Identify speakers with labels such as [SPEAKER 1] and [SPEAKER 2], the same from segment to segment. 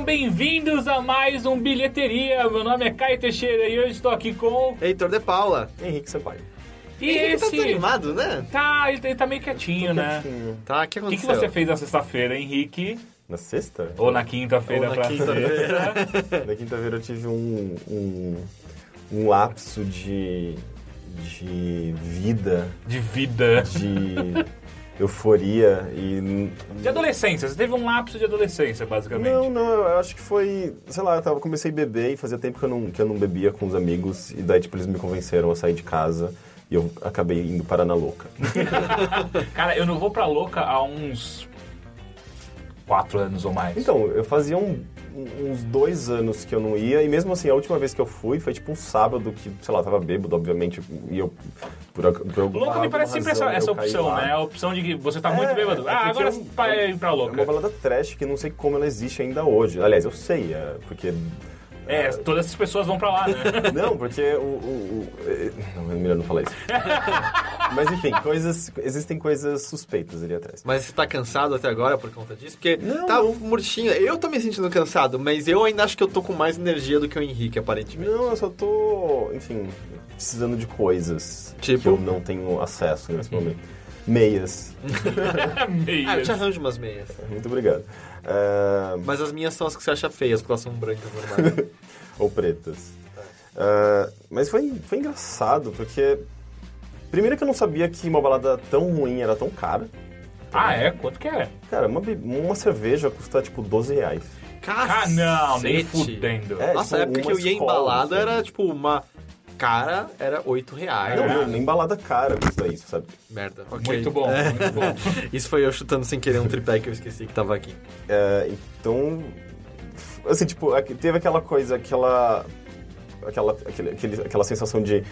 [SPEAKER 1] sejam bem-vindos a mais um Bilheteria. Meu nome é Caio Teixeira e hoje estou aqui com.
[SPEAKER 2] Heitor de Paula.
[SPEAKER 3] Henrique Sampaio.
[SPEAKER 1] E
[SPEAKER 2] Ele
[SPEAKER 1] esse.
[SPEAKER 2] tá desanimado, né?
[SPEAKER 1] Tá, ele, ele tá meio quietinho, né?
[SPEAKER 2] Tá, o que
[SPEAKER 1] O que, que
[SPEAKER 2] aconteceu?
[SPEAKER 1] você fez na sexta-feira, Henrique?
[SPEAKER 3] Na sexta?
[SPEAKER 1] Ou na quinta-feira
[SPEAKER 2] na
[SPEAKER 1] pra
[SPEAKER 2] quinta-feira.
[SPEAKER 3] Na quinta-feira eu tive um, um, um lapso de, de vida,
[SPEAKER 1] De vida.
[SPEAKER 3] de euforia e...
[SPEAKER 1] De adolescência. Você teve um lapso de adolescência, basicamente.
[SPEAKER 3] Não, não, eu acho que foi, sei lá, eu tava, comecei a beber e fazia tempo que eu, não, que eu não bebia com os amigos e daí, tipo, eles me convenceram a sair de casa e eu acabei indo para na louca.
[SPEAKER 1] Cara, eu não vou pra louca há uns. quatro anos ou mais.
[SPEAKER 3] Então, eu fazia um- uns dois anos que eu não ia, e mesmo assim, a última vez que eu fui foi tipo um sábado que, sei lá, tava bêbado, obviamente, e eu. Por, por
[SPEAKER 1] Louco me parece sempre essa, essa opção,
[SPEAKER 3] lá.
[SPEAKER 1] né? A opção de que você tá muito
[SPEAKER 3] É,
[SPEAKER 1] bêbado.
[SPEAKER 3] é
[SPEAKER 1] ah, agora
[SPEAKER 3] é
[SPEAKER 1] vai ir pra
[SPEAKER 3] É
[SPEAKER 1] louca.
[SPEAKER 3] uma balada trash que não sei como ela existe ainda hoje. Aliás, eu sei, é, porque.
[SPEAKER 1] É, todas essas pessoas vão pra lá, né?
[SPEAKER 3] Não, porque o. o, o é, não, é melhor não falar isso. Mas enfim, coisas. Existem coisas suspeitas ali atrás.
[SPEAKER 2] Mas você tá cansado até agora por conta disso? Porque
[SPEAKER 3] Não,
[SPEAKER 2] tá
[SPEAKER 3] não.
[SPEAKER 2] murchinho. Eu tô me sentindo cansado, mas eu ainda acho que eu tô com mais energia do que o Henrique, aparentemente.
[SPEAKER 3] Não, eu só tô, enfim, precisando de coisas
[SPEAKER 2] Tipo?
[SPEAKER 3] que eu não tenho acesso nesse momento. Meias.
[SPEAKER 1] Meias.
[SPEAKER 2] Ah, eu te arranjo umas meias.
[SPEAKER 3] Muito obrigado. É,
[SPEAKER 2] Mas as minhas são as que você acha feias, porque elas são brancas normais.
[SPEAKER 3] ou pretas. É, mas foi, foi engraçado, porque... Primeiro que eu não sabia que uma balada tão ruim era tão cara.
[SPEAKER 1] Ah, é? Quanto que é?
[SPEAKER 3] Cara, uma, uma cerveja custa, tipo, 12 reais.
[SPEAKER 1] Ah, não, nem
[SPEAKER 2] Cacete.
[SPEAKER 1] fudendo.
[SPEAKER 3] É,
[SPEAKER 2] Nossa, a
[SPEAKER 3] tipo,
[SPEAKER 2] época que eu ia em balada
[SPEAKER 3] sabe?
[SPEAKER 2] era tipo uma cara, era 8 reais.
[SPEAKER 3] Não, não, nem balada cara custa isso, sabe?
[SPEAKER 2] Merda. ok.
[SPEAKER 1] Muito bom, muito bom.
[SPEAKER 2] Isso foi eu chutando sem querer um tripé que eu esqueci que tava aqui.
[SPEAKER 3] É, então, assim, tipo, teve aquela coisa, aquela, aquela, aquele, aquele- aquela sensação de,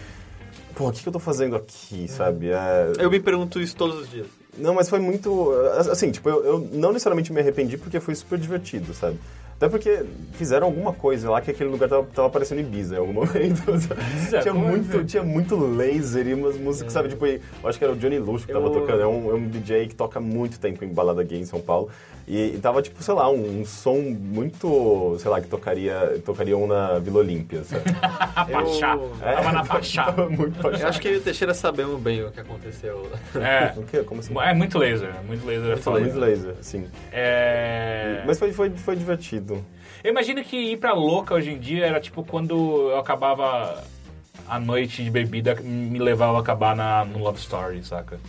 [SPEAKER 3] pô, o que, que eu tô fazendo aqui, sabe? É,
[SPEAKER 2] Eu me pergunto isso todos os dias.
[SPEAKER 3] Não, mas foi muito, assim, tipo, eu, eu não necessariamente me arrependi porque foi super divertido, sabe? Até porque fizeram alguma coisa lá que aquele lugar tava, tava parecendo Ibiza em algum momento. tinha, muito,
[SPEAKER 1] assim?
[SPEAKER 3] tinha muito laser e umas músicas, sabe? Tipo, eu acho que era o Johnny Lush que tava
[SPEAKER 2] Eu-
[SPEAKER 3] tocando. É um, é um DJ que toca muito tempo em balada gay em São Paulo. E, e tava, tipo, sei lá, um, um som muito, sei lá, que tocaria, tocariam na Vila Olímpia, sabe?
[SPEAKER 1] Pachá.
[SPEAKER 3] É,
[SPEAKER 1] Tava na Pachá.
[SPEAKER 3] Tava muito
[SPEAKER 2] Eu
[SPEAKER 3] pachá.
[SPEAKER 2] acho que eu e o Teixeira sabemos bem o que aconteceu.
[SPEAKER 1] É.
[SPEAKER 3] O quê? Como assim?
[SPEAKER 1] É muito laser, muito laser. é
[SPEAKER 3] Muito,
[SPEAKER 1] foda.
[SPEAKER 3] muito laser, sim.
[SPEAKER 1] É...
[SPEAKER 3] Mas foi, foi, foi divertido.
[SPEAKER 1] Eu imagino que ir pra louca hoje em dia era tipo quando eu acabava a noite de bebida, me levava a acabar na, no Love Story, saca?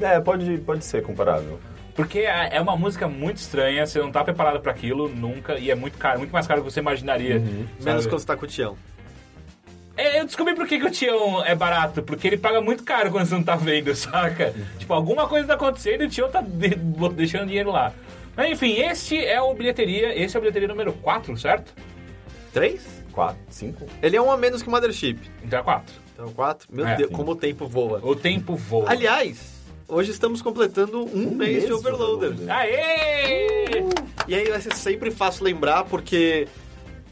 [SPEAKER 3] É, pode, pode ser comparável.
[SPEAKER 1] Porque é é uma música muito estranha, você não tá preparado pra aquilo nunca, e é muito caro, muito mais caro do que você imaginaria.
[SPEAKER 2] Menos
[SPEAKER 1] sabe?
[SPEAKER 2] quando você tá com o Tião.
[SPEAKER 1] É, eu descobri por que, que o Tião é barato, porque ele paga muito caro quando você não tá vendo, saca? Tipo, alguma coisa tá acontecendo e o Tião tá de- deixando dinheiro lá. Enfim, este é o bilheteria, esse é o bilheteria número 4, certo?
[SPEAKER 2] Três?
[SPEAKER 3] Quatro, cinco?
[SPEAKER 2] Ele é um a menos que o Mothership.
[SPEAKER 1] Então é 4.
[SPEAKER 2] Então, quatro. Meu
[SPEAKER 1] É.
[SPEAKER 2] Deus, como o tempo voa.
[SPEAKER 1] O tempo voa.
[SPEAKER 2] Aliás, hoje estamos completando um, mês,
[SPEAKER 3] mês
[SPEAKER 2] de
[SPEAKER 3] de
[SPEAKER 2] Overloader.
[SPEAKER 3] Overloader.
[SPEAKER 1] Aê!
[SPEAKER 2] E aí vai ser sempre fácil lembrar, porque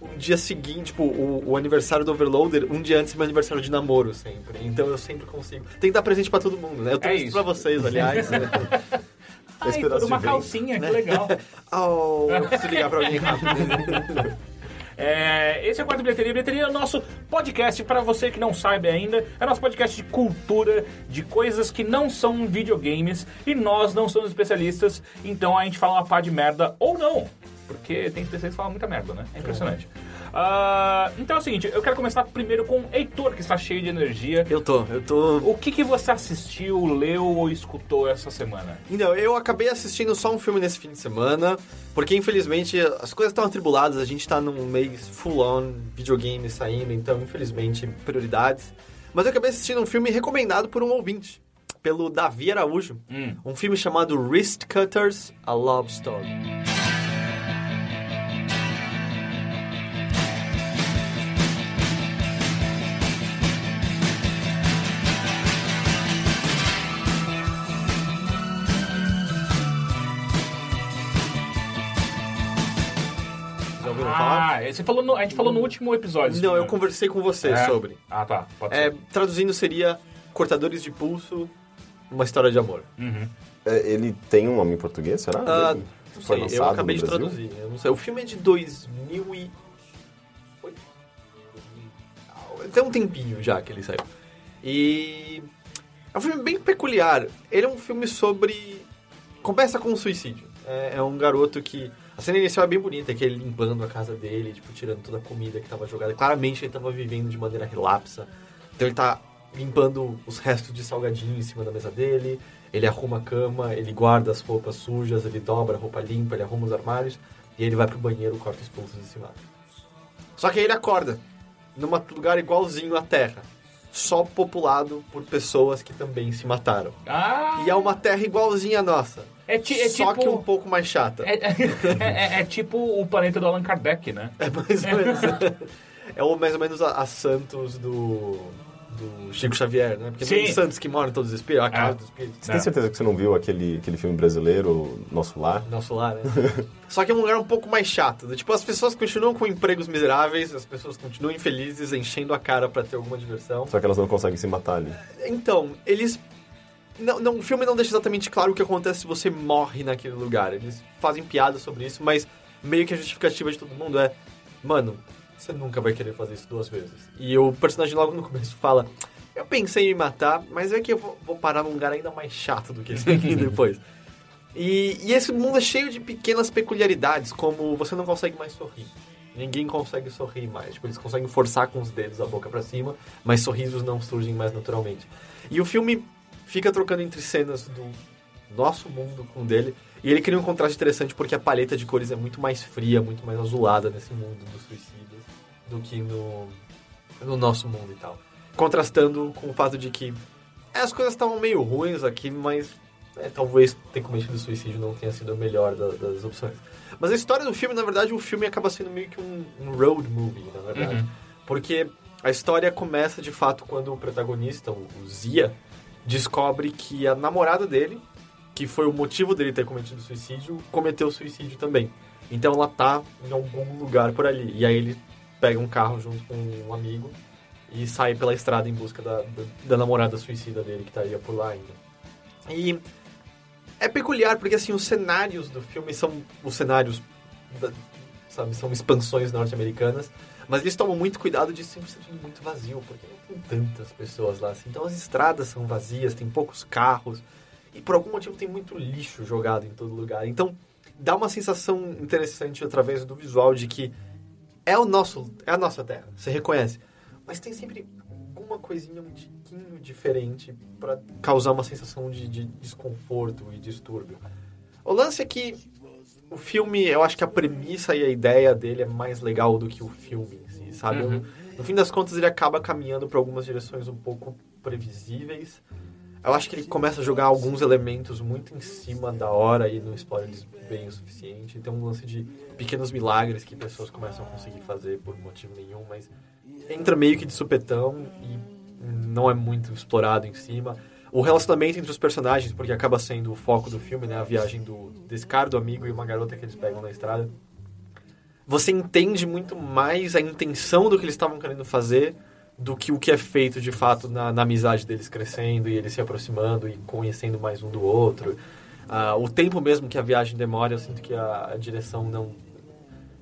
[SPEAKER 2] um dia seguinte, tipo, o, o aniversário do Overloader, um dia antes é meu aniversário de namoro, sempre. Então eu sempre consigo. Tem que dar presente pra todo mundo, né? Eu trouxe
[SPEAKER 1] isso.
[SPEAKER 2] pra vocês, aliás. né?
[SPEAKER 1] Ai,
[SPEAKER 3] Esse pedaço
[SPEAKER 1] uma
[SPEAKER 3] de vento.
[SPEAKER 1] calcinha, que legal.
[SPEAKER 2] oh, preciso ligar pra alguém rápido.
[SPEAKER 1] É, esse é o quarto bilheteria. Bilheteria é o nosso podcast, para você que não sabe ainda, é nosso podcast de cultura, de coisas que não são videogames, e nós não somos especialistas, então a gente fala uma pá de merda ou não. Porque tem especialistas que falam muita merda, né? É impressionante. Ah, então é o seguinte, eu quero começar primeiro com o Heitor, que está cheio de energia.
[SPEAKER 2] Eu tô, eu tô.
[SPEAKER 1] O que, que você assistiu, leu ou escutou essa semana?
[SPEAKER 2] Então, eu acabei assistindo só um filme nesse fim de semana, porque infelizmente as coisas estão atribuladas, a gente tá num mês full on videogame saindo, então infelizmente prioridades. Mas eu acabei assistindo um filme recomendado por um ouvinte, pelo Davi Araújo,
[SPEAKER 1] Hum.
[SPEAKER 2] um filme chamado Wrist Cutters: A Love Story.
[SPEAKER 1] Ah, você falou no- a gente falou no último episódio.
[SPEAKER 2] Não, eu
[SPEAKER 1] né?
[SPEAKER 2] conversei com você
[SPEAKER 1] É?
[SPEAKER 2] sobre.
[SPEAKER 1] Ah, tá. Pode
[SPEAKER 2] É,
[SPEAKER 1] ser.
[SPEAKER 2] traduzindo seria Cortadores de Pulso, uma história de amor.
[SPEAKER 1] Uhum.
[SPEAKER 3] É, ele tem um nome em português, será?
[SPEAKER 2] Ah, Não
[SPEAKER 3] Foi
[SPEAKER 2] sei,
[SPEAKER 3] lançado
[SPEAKER 2] eu acabei de
[SPEAKER 3] Brasil?
[SPEAKER 2] traduzir. Eu não sei. O filme é de 2000 e... Foi? Tem um tempinho já que ele saiu. E... É um filme bem peculiar. Ele é um filme sobre... Começa com um suicídio. É, é um garoto que... A cena inicial é bem bonita, que ele limpando a casa dele, tipo, tirando toda a comida que tava jogada. Claramente ele tava vivendo de maneira relapsa. Então ele tá limpando os restos de salgadinho em cima da mesa dele. Ele arruma a cama, ele guarda as roupas sujas, ele dobra a roupa limpa, ele arruma os armários. E ele vai pro banheiro, corta os pulsos e se mata. Só que aí ele acorda num lugar igualzinho à Terra. Só populado por pessoas que também se mataram.
[SPEAKER 1] Ah!
[SPEAKER 2] E é uma Terra igualzinha à nossa.
[SPEAKER 1] É, ti- é
[SPEAKER 2] só
[SPEAKER 1] tipo...
[SPEAKER 2] que um pouco mais chata.
[SPEAKER 1] É, é- é- é tipo o planeta do Allan Kardec, né?
[SPEAKER 2] É mais ou menos. é mais ou menos a, a Santos do, do Chico Xavier, né? Porque
[SPEAKER 1] Sim.
[SPEAKER 2] tem Santos que moram em todos os espíritos, a casa
[SPEAKER 1] É.
[SPEAKER 2] dos espíritos.
[SPEAKER 3] Você tem certeza que você não viu aquele, aquele filme brasileiro, Nosso Lar?
[SPEAKER 2] Nosso lar, né? Só que é um lugar um pouco mais chato. Tipo, as pessoas continuam com empregos miseráveis, as pessoas continuam infelizes, enchendo a cara pra ter alguma diversão.
[SPEAKER 3] Só que elas não conseguem se matar ali.
[SPEAKER 2] Então, eles. Não, não, o filme não deixa exatamente claro o que acontece se você morre naquele lugar. Eles fazem piada sobre isso, mas meio que a justificativa de todo mundo é: Mano, você nunca vai querer fazer isso duas vezes. E o personagem logo no começo fala: Eu pensei em me matar, mas é que eu vou, vou parar num lugar ainda mais chato do que esse aqui depois. E, e esse mundo é cheio de pequenas peculiaridades, como você não consegue mais sorrir. Ninguém consegue sorrir mais. Tipo, eles conseguem forçar com os dedos a boca pra cima, mas sorrisos não surgem mais naturalmente. E o filme fica trocando entre cenas do nosso mundo com o dele. E ele cria um contraste interessante porque a paleta de cores é muito mais fria, muito mais azulada nesse mundo dos suicidas do que no, no nosso mundo e tal. Contrastando com o fato de que as coisas estavam meio ruins aqui, mas é, talvez ter cometido suicídio não tenha sido a melhor da- das opções. Mas a história do filme, na verdade, o filme acaba sendo meio que um, um road movie, na verdade.
[SPEAKER 1] Uhum.
[SPEAKER 2] Porque a história começa de fato quando o protagonista, o o Zia, descobre que a namorada dele, que foi o motivo dele ter cometido suicídio, cometeu suicídio também. Então ela tá em algum lugar por ali. E aí ele pega um carro junto com um amigo e sai pela estrada em busca da, da, da namorada suicida dele que estaria por lá ainda. E é peculiar porque assim os cenários do filme são os cenários da- sabe são expansões norte-americanas mas eles tomam muito cuidado de sempre ser tudo muito vazio porque não tem tantas pessoas lá assim. então as estradas são vazias tem poucos carros e por algum motivo tem muito lixo jogado em todo lugar então dá uma sensação interessante através do visual de que é o nosso é a nossa terra você reconhece mas tem sempre alguma coisinha um tiquinho diferente para causar uma sensação de, de desconforto e distúrbio. O lance é que o filme, eu acho que a premissa e a ideia dele é mais legal do que o filme em si, sabe?
[SPEAKER 1] Uhum.
[SPEAKER 2] No fim das contas, ele acaba caminhando para algumas direções um pouco previsíveis. Eu acho que ele começa a jogar alguns elementos muito em cima da hora e não explora eles bem o suficiente. Tem um lance de pequenos milagres que pessoas começam a conseguir fazer por motivo nenhum, mas entra meio que de supetão e não é muito explorado em cima. O relacionamento entre os personagens, porque acaba sendo o foco do filme, né? A viagem do, desse cara, do amigo e uma garota que eles pegam na estrada. Você entende muito mais a intenção do que eles estavam querendo fazer do que o que é feito de fato na, na amizade deles crescendo e eles se aproximando e conhecendo mais um do outro. Ah, o tempo mesmo que a viagem demora, eu sinto que a, a direção não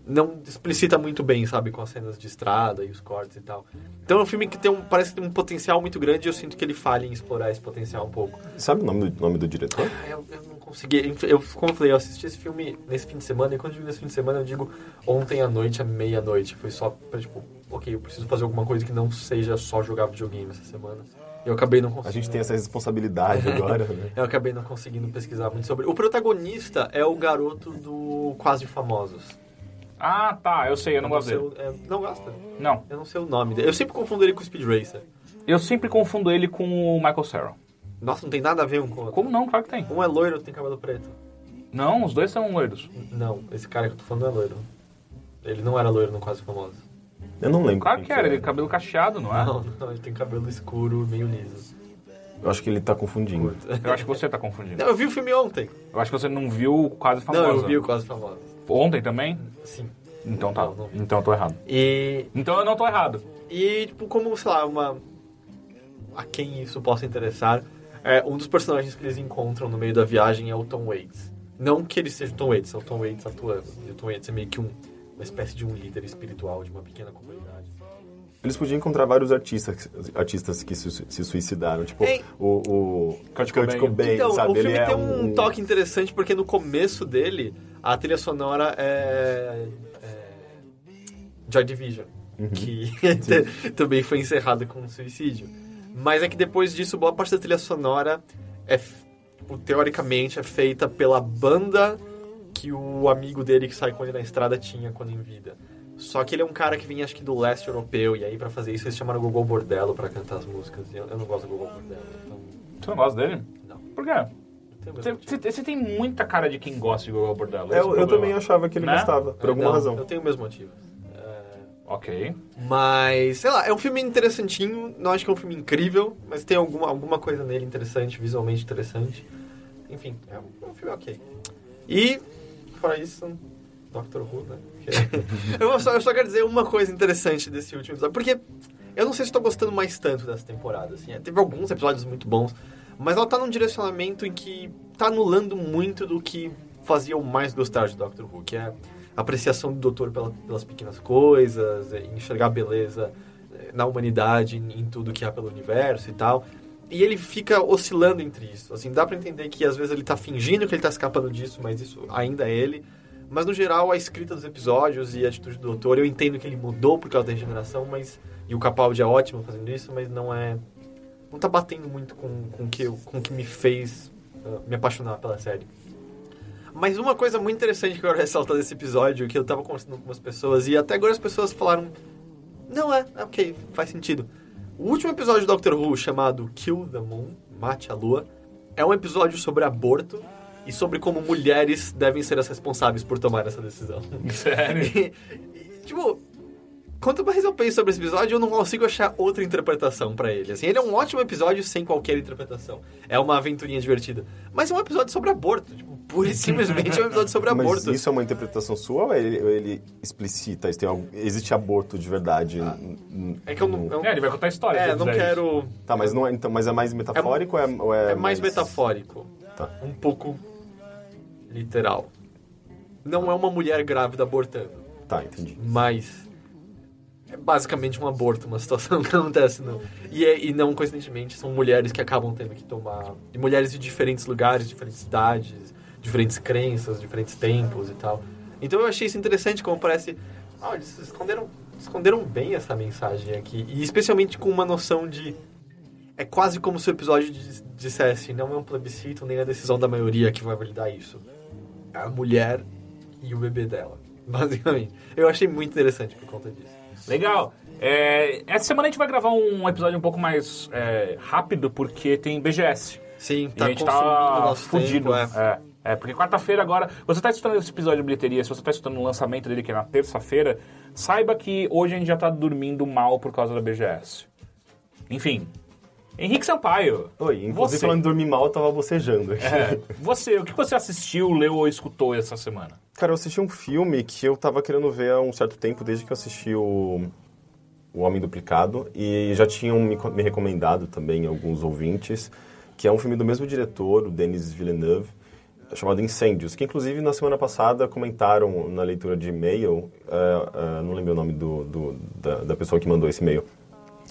[SPEAKER 2] não explicita muito bem, sabe, com as cenas de estrada e os cortes e tal. Então é um filme que tem um, parece que tem um potencial muito grande e eu sinto que ele falha em explorar esse potencial um pouco.
[SPEAKER 3] Sabe o nome do, nome do diretor?
[SPEAKER 2] Ah, Eu, eu não consegui. Eu, como eu falei, eu assisti esse filme nesse fim de semana, e quando eu digo nesse fim de semana, eu digo ontem à noite, à meia-noite. Foi só pra, tipo, ok, eu preciso fazer alguma coisa que não seja só jogar videogame essa semana. Eu acabei não conseguindo.
[SPEAKER 3] A gente tem essa responsabilidade agora, né?
[SPEAKER 2] Eu acabei não conseguindo pesquisar muito sobre. O protagonista é o garoto do Quase Famosos.
[SPEAKER 1] Ah, tá, eu sei, eu não gosto dele.
[SPEAKER 2] é, não gosta?
[SPEAKER 1] Não.
[SPEAKER 2] Eu não sei o nome dele. Eu sempre confundo ele com o Speed Racer.
[SPEAKER 1] Eu sempre confundo ele com o Michael Cera.
[SPEAKER 2] Nossa, não tem nada a ver um com o outro.
[SPEAKER 1] Como não? Claro que tem.
[SPEAKER 2] Um é loiro, outro tem cabelo preto.
[SPEAKER 1] Não, os dois são loiros.
[SPEAKER 2] Não, esse cara que eu tô falando é loiro. Ele não era loiro no Quase Famosos.
[SPEAKER 3] Eu não lembro.
[SPEAKER 1] Claro
[SPEAKER 3] quem
[SPEAKER 1] que era, ele tem cabelo cacheado, não é?
[SPEAKER 2] Não, não, ele tem cabelo escuro, meio liso.
[SPEAKER 3] Eu acho que ele tá confundindo.
[SPEAKER 1] Eu acho que você tá confundindo.
[SPEAKER 2] Não, eu vi o filme ontem.
[SPEAKER 1] Eu acho que você não viu o Quase Famosa.
[SPEAKER 2] Não, eu vi o Quase Famosos.
[SPEAKER 1] Ontem também?
[SPEAKER 2] Sim.
[SPEAKER 1] Então tá.
[SPEAKER 2] Não, não.
[SPEAKER 1] Então eu tô errado.
[SPEAKER 2] E,
[SPEAKER 1] Então eu não tô errado.
[SPEAKER 2] e tipo, como, sei lá, uma... A quem isso possa interessar, é, um dos personagens que eles encontram no meio da viagem é o Tom Waits. Não que ele seja o Tom Waits, é o Tom Waits atuando. E o Tom Waits é meio que um, uma espécie de um líder espiritual de uma pequena comunidade.
[SPEAKER 3] Eles podiam encontrar vários artistas, artistas que se, se suicidaram. Tipo,
[SPEAKER 2] Ei.
[SPEAKER 3] o, o
[SPEAKER 1] Kurt
[SPEAKER 3] Kurt
[SPEAKER 1] Cobain.
[SPEAKER 3] Cobain,
[SPEAKER 2] Então,
[SPEAKER 3] sabe?
[SPEAKER 2] o filme
[SPEAKER 3] Ele é
[SPEAKER 2] tem um, toque interessante porque no começo dele, a trilha sonora é. é Joy Division, que também foi encerrada com um suicídio. Mas é que depois disso, boa parte da trilha sonora é, tipo, teoricamente, é feita pela banda que o amigo dele que sai com ele na estrada tinha quando em vida. Só que ele é um cara que vinha, acho que, do leste europeu, e aí pra fazer isso eles chamaram o Gogol Bordello pra cantar as músicas. E eu, eu não gosto do Gogol Bordello, então...
[SPEAKER 1] Você não gosta dele?
[SPEAKER 2] Não.
[SPEAKER 1] Por quê? Você, tem muita cara de quem gosta de Gogol Bordello.
[SPEAKER 3] É,
[SPEAKER 1] é
[SPEAKER 3] eu, eu também achava que ele
[SPEAKER 1] Né?
[SPEAKER 3] gostava, por
[SPEAKER 2] É,
[SPEAKER 3] alguma
[SPEAKER 2] não,
[SPEAKER 3] razão.
[SPEAKER 2] Eu tenho o mesmo motivo.
[SPEAKER 1] Ok.
[SPEAKER 2] Mas, sei lá, é um filme interessantinho. Não acho que é um filme incrível, mas tem alguma, alguma coisa nele interessante, visualmente interessante. Enfim, é um, é um filme ok. E, fora isso, Doctor Who, né? Eu, só, eu só quero dizer uma coisa interessante desse último episódio, porque eu não sei se estou gostando mais tanto dessa temporada. Assim. É, Teve alguns episódios muito bons, mas ela tá num direcionamento em que tá anulando muito do que fazia eu mais gostar de Doctor Who, que é apreciação do doutor pela- pelas pequenas coisas, é, enxergar beleza é, na humanidade, em, tudo que há pelo universo e tal. E ele fica oscilando entre isso. Assim, dá pra entender que às vezes ele tá fingindo que ele tá escapando disso, mas isso ainda é ele. Mas no geral, a escrita dos episódios e a atitude do doutor, eu entendo que ele mudou por causa da regeneração, mas. E o Capaldi é ótimo fazendo isso, mas não é. Não tá batendo muito com, com o que, eu- com que me fez uh, me apaixonar pela série. Mas uma coisa muito interessante que eu quero ressaltar desse episódio, que eu tava conversando com algumas pessoas, e até agora as pessoas falaram. Não, é, é ok, faz sentido. O último episódio do Doctor Who, chamado Kill the Moon, Mate a Lua, é um episódio sobre aborto e sobre como mulheres devem ser as responsáveis por tomar essa decisão.
[SPEAKER 1] Sério?
[SPEAKER 2] E, e, tipo, quanto mais eu penso sobre esse episódio, eu não consigo achar outra interpretação pra ele. Assim, ele é um ótimo episódio sem qualquer interpretação. É uma aventurinha divertida. Mas é um episódio sobre aborto. Tipo, pura e simplesmente é um episódio sobre
[SPEAKER 3] Mas
[SPEAKER 2] aborto.
[SPEAKER 3] isso é uma interpretação sua ou ele, ou ele explicita? Isso tem algo- existe aborto de verdade? n-
[SPEAKER 2] É que eu não.
[SPEAKER 1] É, ele vai contar a história.
[SPEAKER 2] é,
[SPEAKER 1] se
[SPEAKER 2] não
[SPEAKER 1] fizer
[SPEAKER 2] quero.
[SPEAKER 3] Tá, mas, não é, então, mas é mais metafórico ou é, ou é,
[SPEAKER 2] É mais metafórico.
[SPEAKER 3] Tá.
[SPEAKER 2] Um pouco literal. Não é uma mulher grávida abortando.
[SPEAKER 3] Tá, entendi.
[SPEAKER 2] Mas é basicamente um aborto, uma situação que acontece. No, e, é- e não coincidentemente, são mulheres que acabam tendo que tomar. E mulheres de diferentes lugares, diferentes idades, diferentes crenças, diferentes tempos e tal. Então eu achei isso interessante, como parece. Ah, eles esconderam, esconderam bem essa mensagem aqui. E especialmente com uma noção de. É quase como se o episódio dissesse: não é um plebiscito nem a decisão da maioria que vai validar isso. É a mulher e o bebê dela, basicamente. Eu achei muito interessante por conta disso.
[SPEAKER 1] Legal. É, essa semana a gente vai gravar um episódio um pouco mais é, rápido, porque tem BGS.
[SPEAKER 2] Sim,
[SPEAKER 1] e
[SPEAKER 2] tá
[SPEAKER 1] a gente tá fudido.
[SPEAKER 2] tempo, é.
[SPEAKER 1] É, porque quarta-feira agora. Você tá escutando esse episódio de bilheteria, se você tá escutando o lançamento dele, que é na terça-feira, saiba que hoje a gente já tá dormindo mal por causa da BGS. Enfim. Henrique Sampaio.
[SPEAKER 3] Oi, inclusive
[SPEAKER 1] você,
[SPEAKER 3] falando de dormir mal, eu tava bocejando aqui.
[SPEAKER 1] é, você, o que você assistiu, leu ou escutou essa semana?
[SPEAKER 3] Cara, eu assisti um filme que eu tava querendo ver há um certo tempo, desde que eu assisti o, o Homem Duplicado, e já tinham me, me recomendado também alguns ouvintes, que é um filme do mesmo diretor, o Denis Villeneuve, chamado Incêndios, que inclusive na semana passada comentaram na leitura de e-mail, eh, eh, não lembro o nome do, do- da, da pessoa que mandou esse e-mail,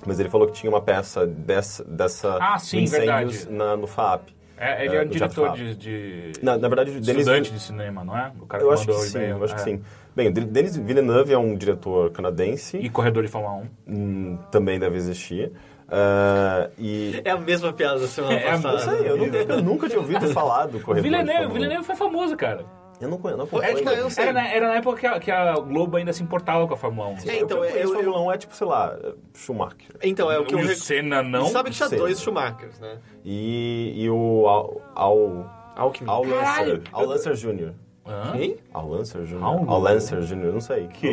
[SPEAKER 3] mas ele falou que tinha uma peça dessa, dessa
[SPEAKER 1] Ah, sim,
[SPEAKER 3] Incêndios na, no FAP.
[SPEAKER 1] É, ele é,
[SPEAKER 3] É,
[SPEAKER 1] um
[SPEAKER 3] Teatro
[SPEAKER 1] diretor de, de
[SPEAKER 3] Na, na verdade, o Denis
[SPEAKER 1] estudante de cinema, não é? O cara
[SPEAKER 3] Eu
[SPEAKER 1] que
[SPEAKER 3] acho que sim, eu acho que
[SPEAKER 1] é.
[SPEAKER 3] sim. Bem, Denis Villeneuve é um diretor canadense,
[SPEAKER 1] E corredor de Fórmula 1.
[SPEAKER 3] hum, também deve existir. Ah, e.
[SPEAKER 2] É a mesma piada da semana
[SPEAKER 1] É,
[SPEAKER 2] passada.
[SPEAKER 3] Não sei, eu nunca, eu nunca tinha ouvido falar do
[SPEAKER 1] O
[SPEAKER 3] corredor. de
[SPEAKER 1] Villeneuve. Villeneuve foi famoso, cara.
[SPEAKER 3] Eu não conheço, não
[SPEAKER 2] É, tipo, eu não sei.
[SPEAKER 1] Era na, era na época que a, que a Globo ainda se importava com a Fórmula 1.
[SPEAKER 2] É, então,
[SPEAKER 3] eu, eu,
[SPEAKER 2] eu-
[SPEAKER 3] Fórmula 1 é tipo, sei lá, Schumacher.
[SPEAKER 2] Então, é o que eu...
[SPEAKER 1] o
[SPEAKER 2] rec-
[SPEAKER 1] Senna não.
[SPEAKER 2] Sabe que tinha
[SPEAKER 3] Sei.
[SPEAKER 2] dois Schumachers, né?
[SPEAKER 3] E, e o Al, Al,
[SPEAKER 2] Alckmin.
[SPEAKER 3] Al! Lancer, Al Lancer Jr.
[SPEAKER 2] Quem?
[SPEAKER 3] Al Lancer Jr.
[SPEAKER 1] Al-
[SPEAKER 3] Lancer Jr., não sei.
[SPEAKER 1] Que?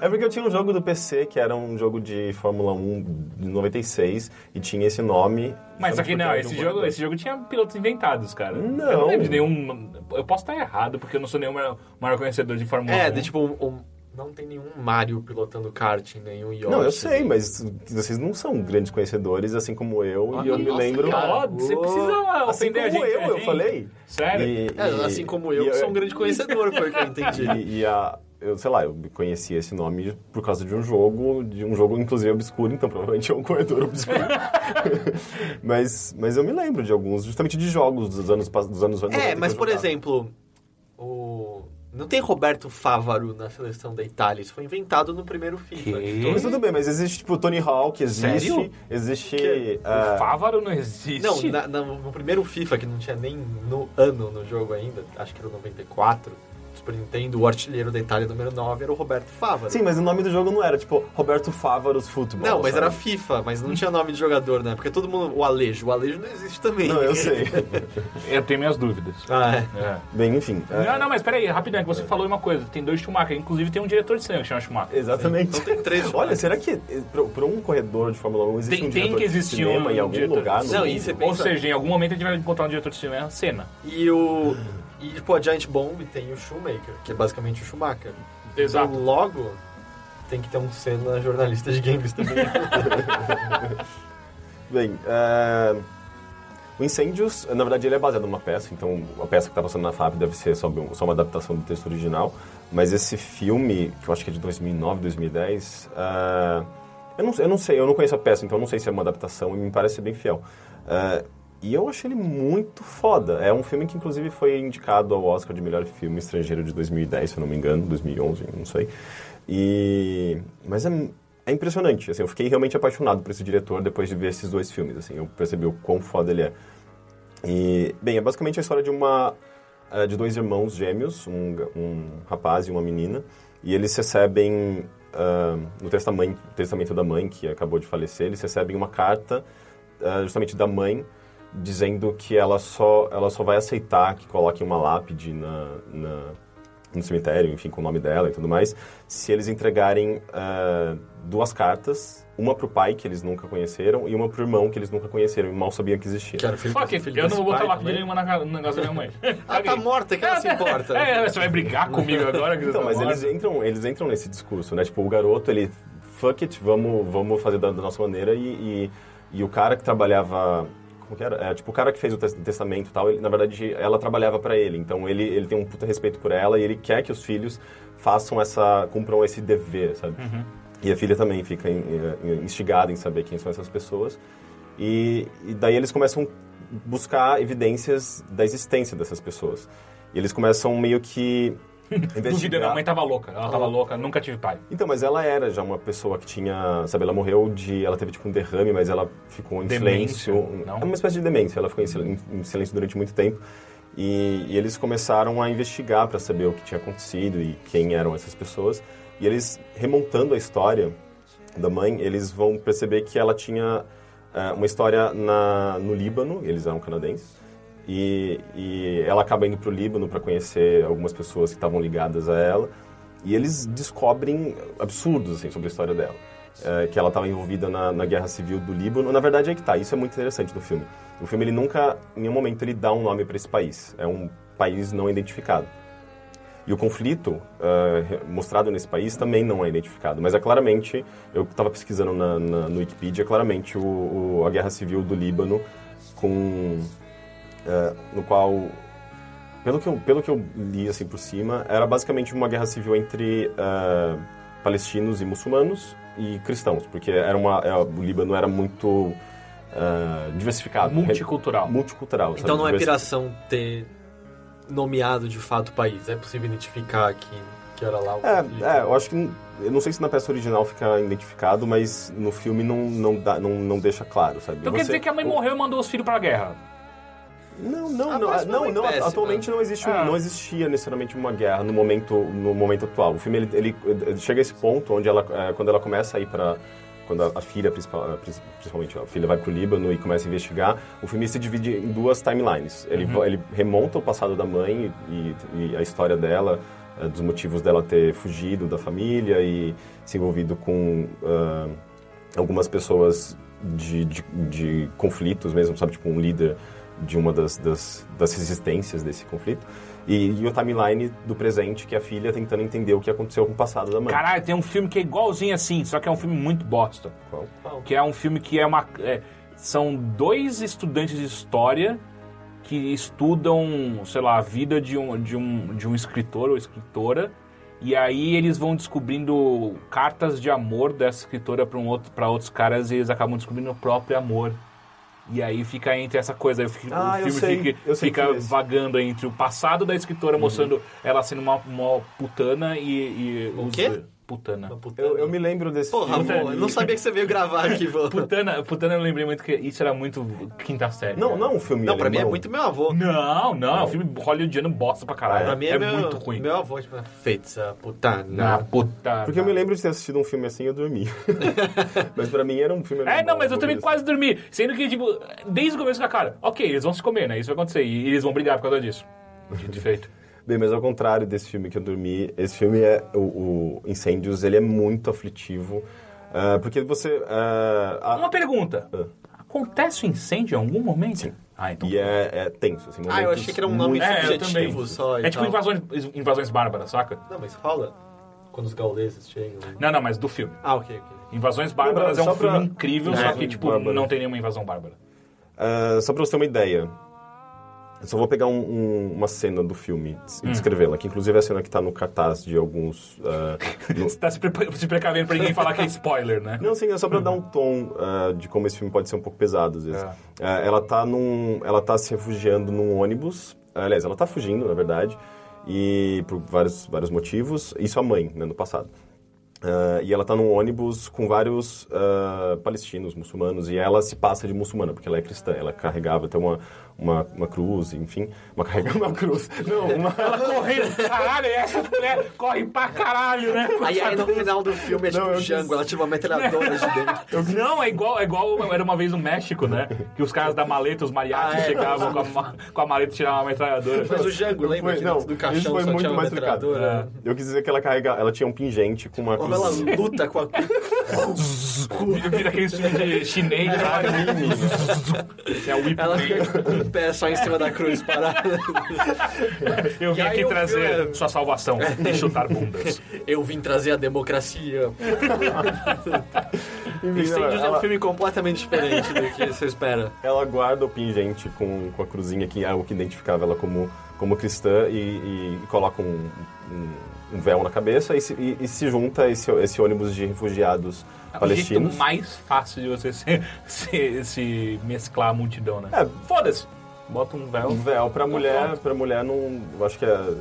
[SPEAKER 3] É porque eu tinha um jogo do PC que era um jogo de Fórmula 1 de 96 e tinha esse nome.
[SPEAKER 1] Mas só
[SPEAKER 3] justamente
[SPEAKER 1] que
[SPEAKER 3] porque
[SPEAKER 1] não, esse jogo, esse jogo tinha pilotos inventados, cara.
[SPEAKER 3] Não.
[SPEAKER 1] Eu não lembro de nenhum. Eu posso estar errado, porque eu não sou nenhum maior, maior conhecedor de Fórmula 1.
[SPEAKER 2] É, de tipo um, um não tem nenhum Mario pilotando kart, nenhum Yoshi.
[SPEAKER 3] Não, eu sei, mas vocês não são grandes conhecedores, assim como eu,
[SPEAKER 2] Ah,
[SPEAKER 3] e eu me
[SPEAKER 2] nossa,
[SPEAKER 3] lembro...
[SPEAKER 2] cara.
[SPEAKER 1] Você precisa
[SPEAKER 3] Assim
[SPEAKER 1] ofender a
[SPEAKER 3] como
[SPEAKER 1] gente.
[SPEAKER 3] eu,
[SPEAKER 1] a
[SPEAKER 3] eu
[SPEAKER 1] gente.
[SPEAKER 3] falei.
[SPEAKER 1] Sério?
[SPEAKER 3] E-
[SPEAKER 2] É,
[SPEAKER 3] e-
[SPEAKER 2] assim como eu,
[SPEAKER 3] e
[SPEAKER 2] que sou um grande conhecedor, foi o que eu entendi.
[SPEAKER 3] E, e a, eu, sei lá, eu conheci esse nome por causa de um jogo, de um jogo inclusive obscuro, então provavelmente é um corredor obscuro. mas, mas eu me lembro de alguns, justamente de jogos dos anos dos anos 90
[SPEAKER 2] É, mas
[SPEAKER 3] eu
[SPEAKER 2] por exemplo, o... não tem Roberto Fávaro na seleção da Itália. Isso foi inventado no primeiro FIFA. Então,
[SPEAKER 3] Mas tudo bem, mas existe tipo Tony Hawk, existe,
[SPEAKER 2] Sério?
[SPEAKER 3] existe
[SPEAKER 2] Que?
[SPEAKER 3] ah,
[SPEAKER 1] O Fávaro não existe.
[SPEAKER 2] Não, na- na- no primeiro FIFA, que não tinha nem no ano no jogo ainda, acho que era o 94, Super Nintendo, o artilheiro da Itália número 9 era o Roberto Fávaro.
[SPEAKER 3] Sim, mas o nome do jogo não era tipo Roberto Fávaros Futebol.
[SPEAKER 2] Não, mas
[SPEAKER 3] sabe?
[SPEAKER 2] era FIFA, mas não tinha nome de jogador, né? Porque todo mundo. O Alejo. O Alejo não existe também.
[SPEAKER 3] Não, eu sei.
[SPEAKER 1] Eu tenho minhas dúvidas.
[SPEAKER 2] Ah, é.
[SPEAKER 1] É.
[SPEAKER 3] Bem, enfim. é,
[SPEAKER 1] Não, não, mas peraí, rapidão, que você falou uma coisa. Tem dois Schumacher, inclusive tem um diretor de cinema que chama Schumacher.
[SPEAKER 3] Exatamente.
[SPEAKER 2] Então tem três
[SPEAKER 3] Olha, será que para um corredor de Fórmula 1 existe
[SPEAKER 1] Tem,
[SPEAKER 3] um
[SPEAKER 1] tem
[SPEAKER 3] diretor
[SPEAKER 1] que
[SPEAKER 3] de
[SPEAKER 1] existir
[SPEAKER 3] cinema
[SPEAKER 1] um
[SPEAKER 3] em algum
[SPEAKER 1] diretor.
[SPEAKER 3] lugar no
[SPEAKER 2] Não,
[SPEAKER 3] mundo?
[SPEAKER 2] e você
[SPEAKER 1] Ou seja, em algum momento a gente vai encontrar um diretor de cinema, cena.
[SPEAKER 2] E o. E, tipo, a Giant Bomb tem o Shoemaker, que é basicamente o Schumacher.
[SPEAKER 1] Exato.
[SPEAKER 2] Então, logo, tem que ter um Senna jornalista de games também.
[SPEAKER 3] Bem, é, o Incêndios, na verdade, ele é baseado numa peça, então a peça que está passando na FAP deve ser só, um- só uma adaptação do texto original, mas esse filme, que eu acho que é de 2009, 2010, é, eu, não, eu não sei, eu não conheço a peça, então eu não sei se é uma adaptação e me parece ser bem fiel. É, e eu achei ele muito foda. É um filme que, inclusive, foi indicado ao Oscar de melhor filme estrangeiro de 2010, se eu não me engano, 2011, não sei. E... Mas é, é impressionante, assim, eu fiquei realmente apaixonado por esse diretor depois de ver esses dois filmes, assim, eu percebi o quão foda ele é. E, bem, é basicamente a história de uma eh, de dois irmãos gêmeos, um, um rapaz e uma menina, e eles recebem ah, no testamento, testamento da mãe que acabou de falecer, eles recebem uma carta ah, justamente da mãe dizendo que ela só ela só vai aceitar que coloquem uma lápide na, na no cemitério, enfim, com o nome dela e tudo mais, se eles entregarem ah, duas cartas, uma pro pai, que eles nunca conheceram, e uma pro irmão, que eles nunca conheceram e mal sabiam que existia.
[SPEAKER 2] era filho,
[SPEAKER 1] Fuck it,
[SPEAKER 2] filho
[SPEAKER 1] eu não vou botar lápide nenhuma na, na casa da minha mãe.
[SPEAKER 2] Ah, tá morta, que ela se importa.
[SPEAKER 1] É, você vai brigar comigo agora que
[SPEAKER 3] Então,
[SPEAKER 1] tá
[SPEAKER 3] mas
[SPEAKER 1] morta?
[SPEAKER 3] eles entram, eles entram nesse discurso, né? Tipo, o garoto, ele, fuck it, vamos, vamos fazer da, da nossa maneira. E, e, e o cara que trabalhava, como era? É, tipo, o cara que fez o tes- testamento e tal, ele, na verdade, ela trabalhava pra ele. Então, ele, ele tem um puta respeito por ela e ele quer que os filhos façam essa, cumpram esse dever, sabe? E a filha também fica in- instigada em saber quem são essas pessoas. E, e daí eles começam a buscar evidências da existência dessas pessoas. E eles começam meio que
[SPEAKER 1] Duvidando,
[SPEAKER 3] investigar...
[SPEAKER 1] a mãe tava louca. Ela tava louca, nunca tive pai.
[SPEAKER 3] Então, mas ela era já uma pessoa que tinha, sabe, ela morreu de, ela teve tipo um derrame, mas ela ficou em
[SPEAKER 1] Demência,
[SPEAKER 3] silêncio.
[SPEAKER 1] não?
[SPEAKER 3] É uma espécie de demência, ela ficou em sil- em, em silêncio durante muito tempo. E, e eles começaram a investigar para saber o que tinha acontecido e quem eram essas pessoas. E eles, remontando a história da mãe, eles vão perceber que ela tinha eh, uma história na, no Líbano, eles eram canadenses, e, e ela acaba indo para o Líbano para conhecer algumas pessoas que estavam ligadas a ela, e eles descobrem absurdos assim, sobre a história dela. Eh, que ela estava envolvida na, na guerra civil do Líbano. Na verdade, é que tá. Isso é muito interessante no filme. O filme, ele nunca, em nenhum momento, ele dá um nome para esse país. É um país não identificado. E o conflito re- mostrado nesse país também não é identificado. Mas é claramente, eu estava pesquisando na, na- no Wikipedia, é claramente o, o- a guerra civil do Líbano, com, eh, no qual, pelo que, eu, pelo que eu li assim por cima, era basicamente uma guerra civil entre eh, palestinos e muçulmanos e cristãos, porque era uma, é, o Líbano era muito eh, diversificado.
[SPEAKER 1] Multicultural.
[SPEAKER 3] Multicultural. sabe?
[SPEAKER 2] Então não é piração ter nomeado de fato o país. É possível identificar que, que era lá o.
[SPEAKER 3] É, é, eu acho que. Eu não sei se na peça original fica identificado, mas no filme não, não, dá, não, não deixa claro, sabe?
[SPEAKER 1] Então quer
[SPEAKER 3] Você-
[SPEAKER 1] dizer que a mãe
[SPEAKER 3] o-
[SPEAKER 1] morreu e mandou os filhos pra guerra.
[SPEAKER 3] Não, não,
[SPEAKER 2] A
[SPEAKER 3] não,
[SPEAKER 2] próxima
[SPEAKER 3] não, não, atualmente não existe,
[SPEAKER 1] Ah.
[SPEAKER 3] não existia necessariamente uma guerra no momento, no momento atual. O filme ele, ele, chega a esse ponto onde ela, é, quando ela começa a ir para quando a, a filha principal, principalmente a filha vai pro Líbano e começa a investigar, o filme se divide em duas timelines. Ele,
[SPEAKER 1] Uhum.
[SPEAKER 3] ele remonta o passado da mãe e, e a história dela, é, dos motivos dela ter fugido da família e se envolvido com ah, algumas pessoas de, de, de conflitos mesmo, sabe? Tipo, um líder de uma das, das, das resistências desse conflito. E, e o timeline do presente, que é a filha tentando entender o que aconteceu com o passado da mãe.
[SPEAKER 1] Caralho, tem um filme que é igualzinho assim, só que é um filme muito bosta.
[SPEAKER 3] Qual?
[SPEAKER 1] Que é um filme que é uma. é, são dois estudantes de história que estudam, sei lá, a vida de um, de um, de um escritor ou escritora. E aí eles vão descobrindo cartas de amor dessa escritora para um outro, pra outros caras e eles acabam descobrindo o próprio amor. E aí fica entre essa coisa, aí fica-
[SPEAKER 3] Ah,
[SPEAKER 1] o
[SPEAKER 3] eu
[SPEAKER 1] filme
[SPEAKER 3] sei,
[SPEAKER 1] fica,
[SPEAKER 3] eu
[SPEAKER 1] fica
[SPEAKER 3] é
[SPEAKER 1] vagando entre o passado da escritora, mostrando ela sendo uma, uma putana e, e
[SPEAKER 2] O
[SPEAKER 1] os-
[SPEAKER 2] quê?
[SPEAKER 1] Putana.
[SPEAKER 2] Putana.
[SPEAKER 3] Eu, eu me lembro desse
[SPEAKER 2] Porra,
[SPEAKER 3] filme.
[SPEAKER 2] amor, eu não sabia que você veio gravar aqui, vô.
[SPEAKER 1] Putana, putana eu lembrei muito que isso era muito quinta série.
[SPEAKER 3] Não,
[SPEAKER 1] cara.
[SPEAKER 3] não é um filme
[SPEAKER 2] Não, pra mim é
[SPEAKER 3] alemão.
[SPEAKER 2] muito meu avô.
[SPEAKER 1] Não, não, é um filme hollywoodiano bosta pra caralho.
[SPEAKER 2] Pra mim é,
[SPEAKER 1] é
[SPEAKER 2] meu,
[SPEAKER 1] muito ruim.
[SPEAKER 2] Meu avô, tipo, feita putana.
[SPEAKER 1] Na puta.
[SPEAKER 3] Porque eu me lembro de ter assistido um filme assim e eu dormi. mas pra mim era um filme
[SPEAKER 1] É,
[SPEAKER 3] alemão,
[SPEAKER 1] não, mas eu também
[SPEAKER 3] assim.
[SPEAKER 1] quase dormi. Sendo que, tipo, desde o começo da cara, ok, eles vão se comer, né? Isso vai acontecer. E eles vão brigar por causa disso. Dito e feito.
[SPEAKER 3] Bem, mas ao contrário desse filme que eu dormi, esse filme é o, o Incêndios, ele é muito aflitivo. ah, porque você. ah, a-
[SPEAKER 1] Uma pergunta.
[SPEAKER 3] Ah.
[SPEAKER 1] Acontece um incêndio em algum momento?
[SPEAKER 3] Sim.
[SPEAKER 1] Ah, então.
[SPEAKER 3] E é, é tenso, assim.
[SPEAKER 2] Ah, eu achei que era um nome
[SPEAKER 3] muito
[SPEAKER 1] É,
[SPEAKER 2] subjetivo
[SPEAKER 1] também.
[SPEAKER 2] só. e
[SPEAKER 1] É tipo
[SPEAKER 2] tal.
[SPEAKER 1] invasões, invasões bárbaras, saca?
[SPEAKER 2] Não, mas rola quando os gauleses chegam.
[SPEAKER 1] Não, não, mas do filme.
[SPEAKER 2] Ah, ok, ok.
[SPEAKER 1] Invasões Bárbaras é
[SPEAKER 3] Só
[SPEAKER 1] um filme
[SPEAKER 3] pra-
[SPEAKER 1] incrível,
[SPEAKER 3] É,
[SPEAKER 1] só que, tipo,
[SPEAKER 3] bárbara.
[SPEAKER 1] não tem nenhuma invasão bárbara.
[SPEAKER 3] Ah, só pra você ter uma ideia, eu só vou pegar um- um- uma cena do filme e
[SPEAKER 1] Hum.
[SPEAKER 3] descrevê-la, que inclusive é a cena que tá no cartaz de alguns. ah, no-
[SPEAKER 1] Você tá se, prepa- se precavendo pra ninguém falar que é spoiler, né?
[SPEAKER 3] Não, sim, é só pra dar um tom ah, de como esse filme pode ser um pouco pesado às vezes.
[SPEAKER 1] É.
[SPEAKER 3] Ah, ela, tá num, ela tá se refugiando num ônibus. Aliás, ela tá fugindo, na verdade, e por vários, vários motivos. Isso a mãe, né, no passado. Ah, e ela tá num ônibus com vários ah, palestinos, muçulmanos, e ela se passa de muçulmana, porque ela é cristã. Ela carregava até uma, uma, uma cruz, enfim. Uma carregava uma cruz. Não, uma.
[SPEAKER 1] Ela correndo, caralho, e essa mulher corre pra caralho, né?
[SPEAKER 2] Aí, aí no final do filme é tipo
[SPEAKER 3] Não, eu
[SPEAKER 2] Django, ela tira uma metralhadora de dentro.
[SPEAKER 1] Não, é igual, é igual era uma vez no México, né? Que os caras da maleta, os mariachis,
[SPEAKER 2] Ah, é.
[SPEAKER 1] chegavam com a, com a maleta e tiravam uma metralhadora.
[SPEAKER 2] Mas o Django, lembra
[SPEAKER 3] Foi-
[SPEAKER 2] que
[SPEAKER 3] não,
[SPEAKER 2] do
[SPEAKER 3] isso
[SPEAKER 2] caixão
[SPEAKER 3] foi
[SPEAKER 2] só
[SPEAKER 3] muito
[SPEAKER 2] tinha uma
[SPEAKER 3] mais explicado. É.
[SPEAKER 2] metralhadora?
[SPEAKER 3] Eu quis dizer que ela carrega, ela tinha um pingente com uma
[SPEAKER 2] Como ela
[SPEAKER 3] cruz.
[SPEAKER 2] luta com a
[SPEAKER 1] Vira aquele filme de chinês, sabe? É o whip
[SPEAKER 2] Ela o pé só em cima da cruz parada.
[SPEAKER 1] Eu vim aqui
[SPEAKER 2] o
[SPEAKER 1] trazer
[SPEAKER 2] filme é-
[SPEAKER 1] sua salvação e chutar bundas.
[SPEAKER 2] Eu vim trazer a democracia. Incêndios é um
[SPEAKER 3] ela-
[SPEAKER 2] filme completamente diferente do que você espera.
[SPEAKER 3] Ela guarda o pingente com, com a cruzinha, que é o que identificava ela como, como cristã, e, e coloca um, um, um véu na cabeça e se, e- e se junta a esse, esse ônibus de refugiados
[SPEAKER 1] É o
[SPEAKER 3] palestinos.
[SPEAKER 1] jeito mais fácil de você se, se, se mesclar a multidão, né?
[SPEAKER 3] É.
[SPEAKER 1] Foda-se. Bota um véu.
[SPEAKER 3] Um véu pra mulher, pra mulher não. Acho que é.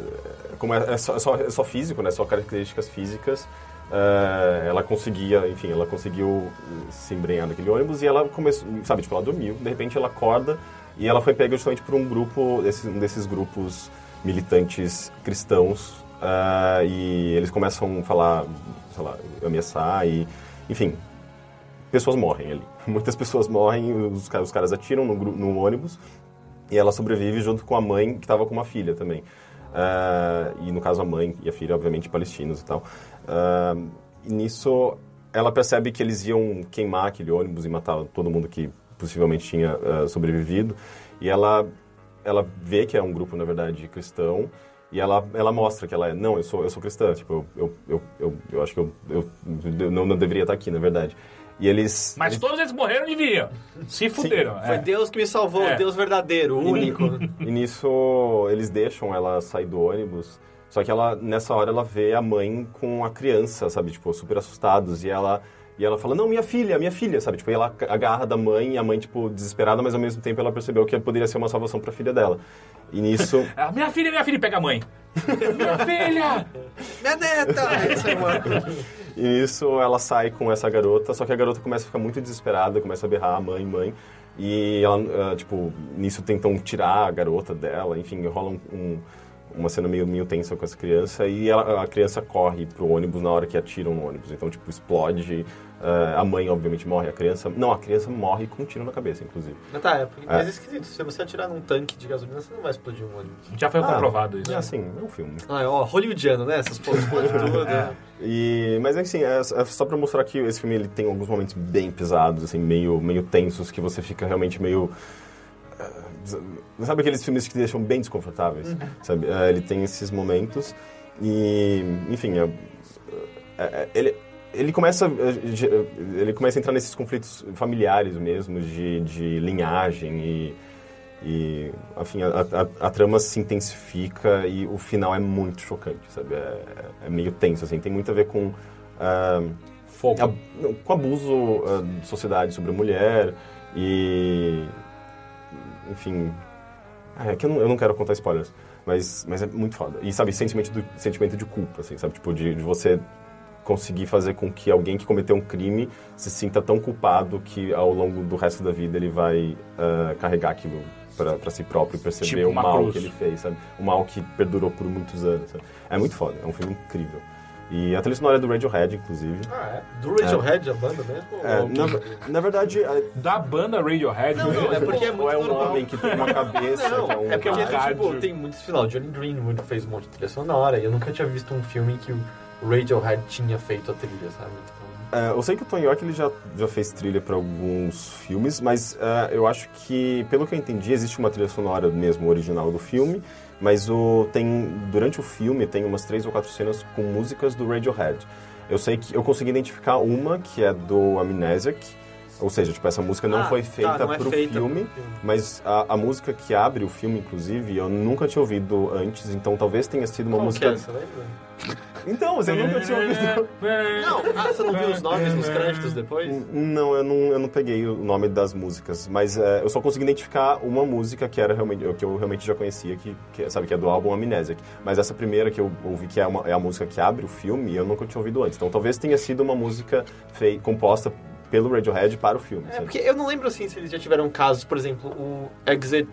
[SPEAKER 3] Como é, é só, é só, é só físico, né? Só características físicas. é, ela conseguia, enfim, ela conseguiu se embrenhar naquele ônibus e ela começou, sabe, tipo, ela dormiu, de repente ela acorda e ela foi pega justamente por um grupo, esse, um desses grupos militantes cristãos é, e eles começam a falar, sei lá, ameaçar e, enfim, pessoas morrem ali. Muitas pessoas morrem, os, os caras atiram no, no ônibus e ela sobrevive junto com a mãe, que estava com uma filha também. Ah, e no caso a mãe e a filha, obviamente, palestinos e tal. Ah, e nisso ela percebe que eles iam queimar aquele ônibus e matar todo mundo que possivelmente tinha ah, sobrevivido. E ela, ela vê que é um grupo, na verdade, cristão. E ela, ela mostra que ela é, não, eu sou, eu sou cristã, tipo, eu, eu, eu, eu acho que eu, eu, eu não, não deveria estar aqui, na verdade. E eles...
[SPEAKER 1] Mas todos eles morreram deviam. Se fuderam.
[SPEAKER 2] Foi
[SPEAKER 1] é.
[SPEAKER 2] Deus que me salvou,
[SPEAKER 1] É.
[SPEAKER 2] Deus verdadeiro, único.
[SPEAKER 3] E nisso eles deixam ela sair do ônibus. Só que ela, nessa hora, ela vê a mãe com a criança, sabe? Tipo, super assustados. E ela, e ela fala, não, minha filha, minha filha, sabe? Tipo, e ela agarra da mãe e a mãe, tipo, desesperada, mas ao mesmo tempo ela percebeu que poderia ser uma salvação pra filha dela. E nisso...
[SPEAKER 1] Ah, minha filha, minha filha, pega a mãe. minha filha!
[SPEAKER 2] Minha neta!
[SPEAKER 3] E nisso ela sai com essa garota, só que a garota começa a ficar muito desesperada, começa a berrar, mãe, mãe. E ela, ah, tipo, nisso tentam tirar a garota dela, enfim, rola um, um- uma cena meio, meio tensa com essa criança. E ela- a criança corre pro ônibus na hora que atiram no ônibus. Então, tipo, explode. Ah, a mãe, obviamente, morre. A criança... Não, a criança morre com um tiro na cabeça, inclusive.
[SPEAKER 2] Mas tá, é, porque- mas é esquisito. Se você atirar num tanque de gasolina, você não vai explodir um ônibus.
[SPEAKER 1] Já foi
[SPEAKER 3] Ah,
[SPEAKER 1] comprovado isso.
[SPEAKER 3] É assim, é um filme.
[SPEAKER 2] Ah, ó, hollywoodiano, né? Essas porras explodem tudo. né?
[SPEAKER 3] E, mas assim, é, é só pra mostrar que esse filme ele tem alguns momentos bem pesados, assim, meio, meio tensos, que você fica realmente meio... ah, Sabe aqueles filmes que te deixam bem desconfortáveis? Sabe? É, ele tem esses momentos e, enfim, é, é, é, ele, ele começa é, de- ele começa a entrar nesses conflitos familiares mesmo de, de linhagem e, e enfim a, a- a trama se intensifica e o final é muito chocante sabe? É, é meio tenso assim. Tem muito a ver com ah,
[SPEAKER 1] Fogo.
[SPEAKER 3] ab- com abuso ah, de sociedade sobre a mulher e enfim ah, é que eu não, eu não quero contar spoilers mas, mas é muito foda. E sabe sentimento do sentimento de culpa assim sabe? Tipo de, de você conseguir fazer com que alguém que cometeu um crime se sinta tão culpado que ao longo do resto da vida ele vai ah, carregar aquilo para si próprio e perceber
[SPEAKER 1] Tipo
[SPEAKER 3] o mal
[SPEAKER 1] cruz.
[SPEAKER 3] que ele fez sabe o mal que perdurou por muitos anos sabe? é muito foda é um filme incrível e a trilha sonora é do Radiohead inclusive
[SPEAKER 2] Ah, é? Do Radiohead, a banda mesmo?
[SPEAKER 3] é, na, na verdade, é-
[SPEAKER 1] Da banda Radiohead.
[SPEAKER 2] Não, não, é porque é
[SPEAKER 3] ou
[SPEAKER 2] muito
[SPEAKER 3] é um
[SPEAKER 2] normal.
[SPEAKER 3] homem que tem uma cabeça,
[SPEAKER 2] Não,
[SPEAKER 3] que é um
[SPEAKER 1] é porque é
[SPEAKER 2] tipo, tem muitos final. Johnny Greenwood fez um monte de trilha sonora e eu nunca tinha visto um filme que o Radiohead tinha feito a trilha, sabe? Então,
[SPEAKER 3] É, eu sei que o Tony York ele já, já fez trilha para alguns filmes, mas é, eu acho que, pelo que eu entendi, existe uma trilha sonora mesmo original do filme, mas o, tem, durante o filme tem umas três ou quatro cenas com músicas do Radiohead. Eu sei que eu consegui identificar uma que é do Amnesiac, ou seja, tipo, essa música não
[SPEAKER 2] Ah,
[SPEAKER 3] foi
[SPEAKER 2] tá,
[SPEAKER 3] feita
[SPEAKER 2] não é
[SPEAKER 3] pro
[SPEAKER 2] feita
[SPEAKER 3] filme,
[SPEAKER 2] pro filme.
[SPEAKER 3] mas a, a música que abre o filme, inclusive, eu nunca tinha ouvido antes, então talvez tenha sido uma
[SPEAKER 2] qual
[SPEAKER 3] música.
[SPEAKER 2] que é, você lembra?
[SPEAKER 3] Então, você nunca tinha ouvido.
[SPEAKER 2] Não, ah, você não viu os nomes nos créditos depois?
[SPEAKER 3] Não, eu não, eu não peguei o nome das músicas, mas é, eu só consegui identificar uma música que era realmente que eu realmente já conhecia, que, que sabe que é do álbum Amnesiac. Mas essa primeira que eu ouvi que é, uma- é a música que abre o filme, eu nunca tinha ouvido antes. Então talvez tenha sido uma música fei, composta pelo Radiohead para o filme.
[SPEAKER 2] É,
[SPEAKER 3] sabe?
[SPEAKER 2] porque eu não lembro assim se eles já tiveram casos, por exemplo, o Exit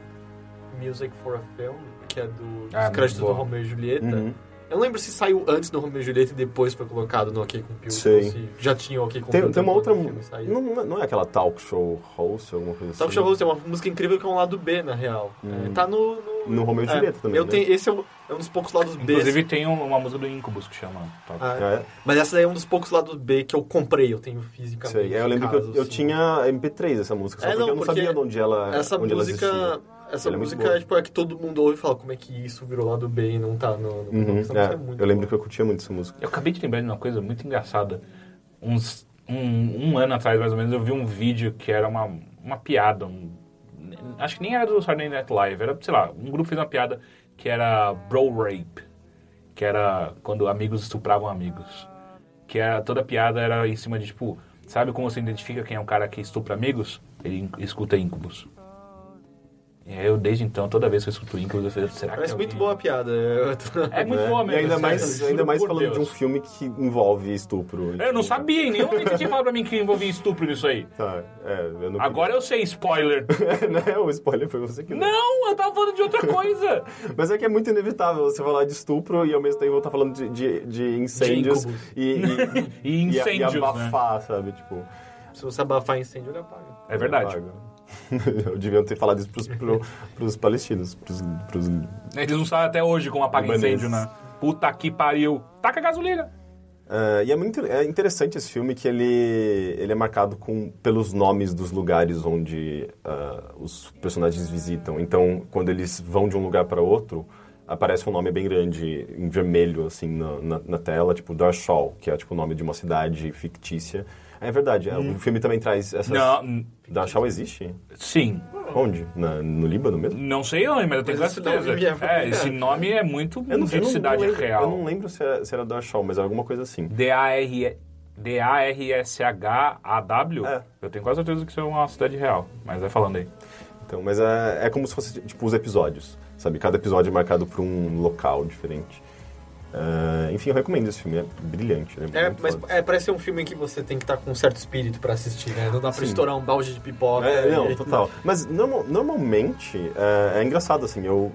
[SPEAKER 2] Music for a Film, que é do, dos
[SPEAKER 1] Ah,
[SPEAKER 2] créditos do. Romeo e Julieta.
[SPEAKER 3] Uhum.
[SPEAKER 2] Eu não lembro se saiu antes do Romeo e Julieta e depois foi colocado no OK Computer.
[SPEAKER 3] Sei.
[SPEAKER 2] ou Se já tinha o OK Computer.
[SPEAKER 3] Tem, tem uma outra. Não, não é- não é aquela talk show host, alguma coisa
[SPEAKER 2] Talk
[SPEAKER 3] assim?
[SPEAKER 2] Show Host é uma música incrível que é um lado B, na real. É, tá no... No,
[SPEAKER 3] No Romeo e
[SPEAKER 2] é,
[SPEAKER 3] Julieta também,
[SPEAKER 2] Eu
[SPEAKER 3] né?
[SPEAKER 2] tenho, esse é, o- é um dos poucos lados B.
[SPEAKER 1] Inclusive tem um- uma música do Incubus que chama. Talk.
[SPEAKER 2] Ah,
[SPEAKER 3] É.
[SPEAKER 2] Mas essa daí é um dos poucos lados B que eu comprei, eu tenho fisicamente.
[SPEAKER 3] Sei, é, eu
[SPEAKER 2] em
[SPEAKER 3] lembro
[SPEAKER 2] casa,
[SPEAKER 3] que eu, eu
[SPEAKER 2] assim.
[SPEAKER 3] tinha MP3 dessa música, só
[SPEAKER 2] É,
[SPEAKER 3] porque
[SPEAKER 2] não,
[SPEAKER 3] eu não
[SPEAKER 2] porque
[SPEAKER 3] sabia de onde ela
[SPEAKER 2] Essa
[SPEAKER 3] onde ela
[SPEAKER 2] música,
[SPEAKER 3] existia.
[SPEAKER 2] essa
[SPEAKER 3] Ela é
[SPEAKER 2] música é, tipo, é que todo mundo ouve e fala como é que isso virou lado B e não tá no... no
[SPEAKER 3] Uhum,
[SPEAKER 2] essa
[SPEAKER 3] é,
[SPEAKER 2] música é muito
[SPEAKER 3] eu lembro
[SPEAKER 2] boa.
[SPEAKER 3] que eu curtia muito essa música.
[SPEAKER 1] Eu acabei de lembrar de uma coisa muito engraçada. Uns, um, um ano atrás, mais ou menos, eu vi um vídeo que era uma, uma piada. um- acho que nem era do Saturday Night Live. Era, sei lá, um grupo fez uma piada que era bro rape. Que era quando amigos estupravam amigos. Que era, toda a piada era em cima de, tipo... Sabe como você identifica quem é um cara que estupra amigos? Ele escuta Incubus. Aí eu, desde então, toda vez que eu escuto Incubus, eu falei, será que
[SPEAKER 2] Parece
[SPEAKER 1] é
[SPEAKER 2] muito boa a piada. Eu tô-
[SPEAKER 1] É muito
[SPEAKER 3] né?
[SPEAKER 1] boa mesmo.
[SPEAKER 3] E ainda mais, ainda mais falando
[SPEAKER 1] Deus.
[SPEAKER 3] de um filme que envolve estupro.
[SPEAKER 1] Eu não sabia, em nenhum momento você tinha falado pra mim que envolvia estupro nisso aí.
[SPEAKER 3] Tá, é, eu não
[SPEAKER 1] Agora eu sei, spoiler.
[SPEAKER 3] né? O spoiler foi você que deu.
[SPEAKER 1] Não, eu tava falando de outra coisa.
[SPEAKER 3] Mas é que é muito inevitável você falar de estupro e ao mesmo tempo estar falando de, de, de incêndios
[SPEAKER 2] incubos.
[SPEAKER 3] e, e,
[SPEAKER 1] E incêndios,
[SPEAKER 3] e,
[SPEAKER 1] né?
[SPEAKER 3] abafar, sabe? Tipo,
[SPEAKER 2] Se você abafar incêndio, ele apaga.
[SPEAKER 1] É verdade.
[SPEAKER 3] apaga. Eu devia ter falado isso pros, pro, pros palestinos. Pros, pros...
[SPEAKER 1] Eles não sabem até hoje como apaga incêndio, né? Puta que pariu. Taca gasolina.
[SPEAKER 3] É, e é muito é interessante esse filme que ele, ele é marcado com, pelos nomes dos lugares onde ah, os personagens visitam. Então, quando eles vão de um lugar para outro, aparece um nome bem grande, em vermelho, assim, na, na, na tela, tipo Darshall, que é tipo o nome de uma cidade fictícia. É verdade, é, o filme também traz essas...
[SPEAKER 1] Não,
[SPEAKER 3] Darshall existe?
[SPEAKER 1] sim.
[SPEAKER 3] Onde? Na- no Líbano mesmo?
[SPEAKER 1] Não sei onde, mas eu tenho quase certeza.
[SPEAKER 2] é-
[SPEAKER 1] É, esse nome é muito
[SPEAKER 3] Eu não,
[SPEAKER 1] de
[SPEAKER 3] eu não-
[SPEAKER 1] cidade
[SPEAKER 3] não lembro,
[SPEAKER 1] real.
[SPEAKER 3] Eu não lembro se era, se era Darshall, mas é alguma coisa assim.
[SPEAKER 1] D-A-R... D-A-R-S-H-A-W?
[SPEAKER 3] É.
[SPEAKER 1] Eu tenho quase certeza que isso é uma cidade real. Mas vai falando aí.
[SPEAKER 3] Então, mas é, é como se fosse, tipo, os episódios, sabe? Cada episódio é marcado por um local diferente. Ah, enfim, eu recomendo esse filme, é brilhante, né?
[SPEAKER 2] É, mas é, parece ser um filme que você tem que estar com um certo espírito pra assistir, né? Não dá pra
[SPEAKER 3] Sim.
[SPEAKER 2] estourar um balde de pipoca.
[SPEAKER 3] É, não,
[SPEAKER 2] e-
[SPEAKER 3] total. Mas normal- normalmente, é, é engraçado, assim, eu,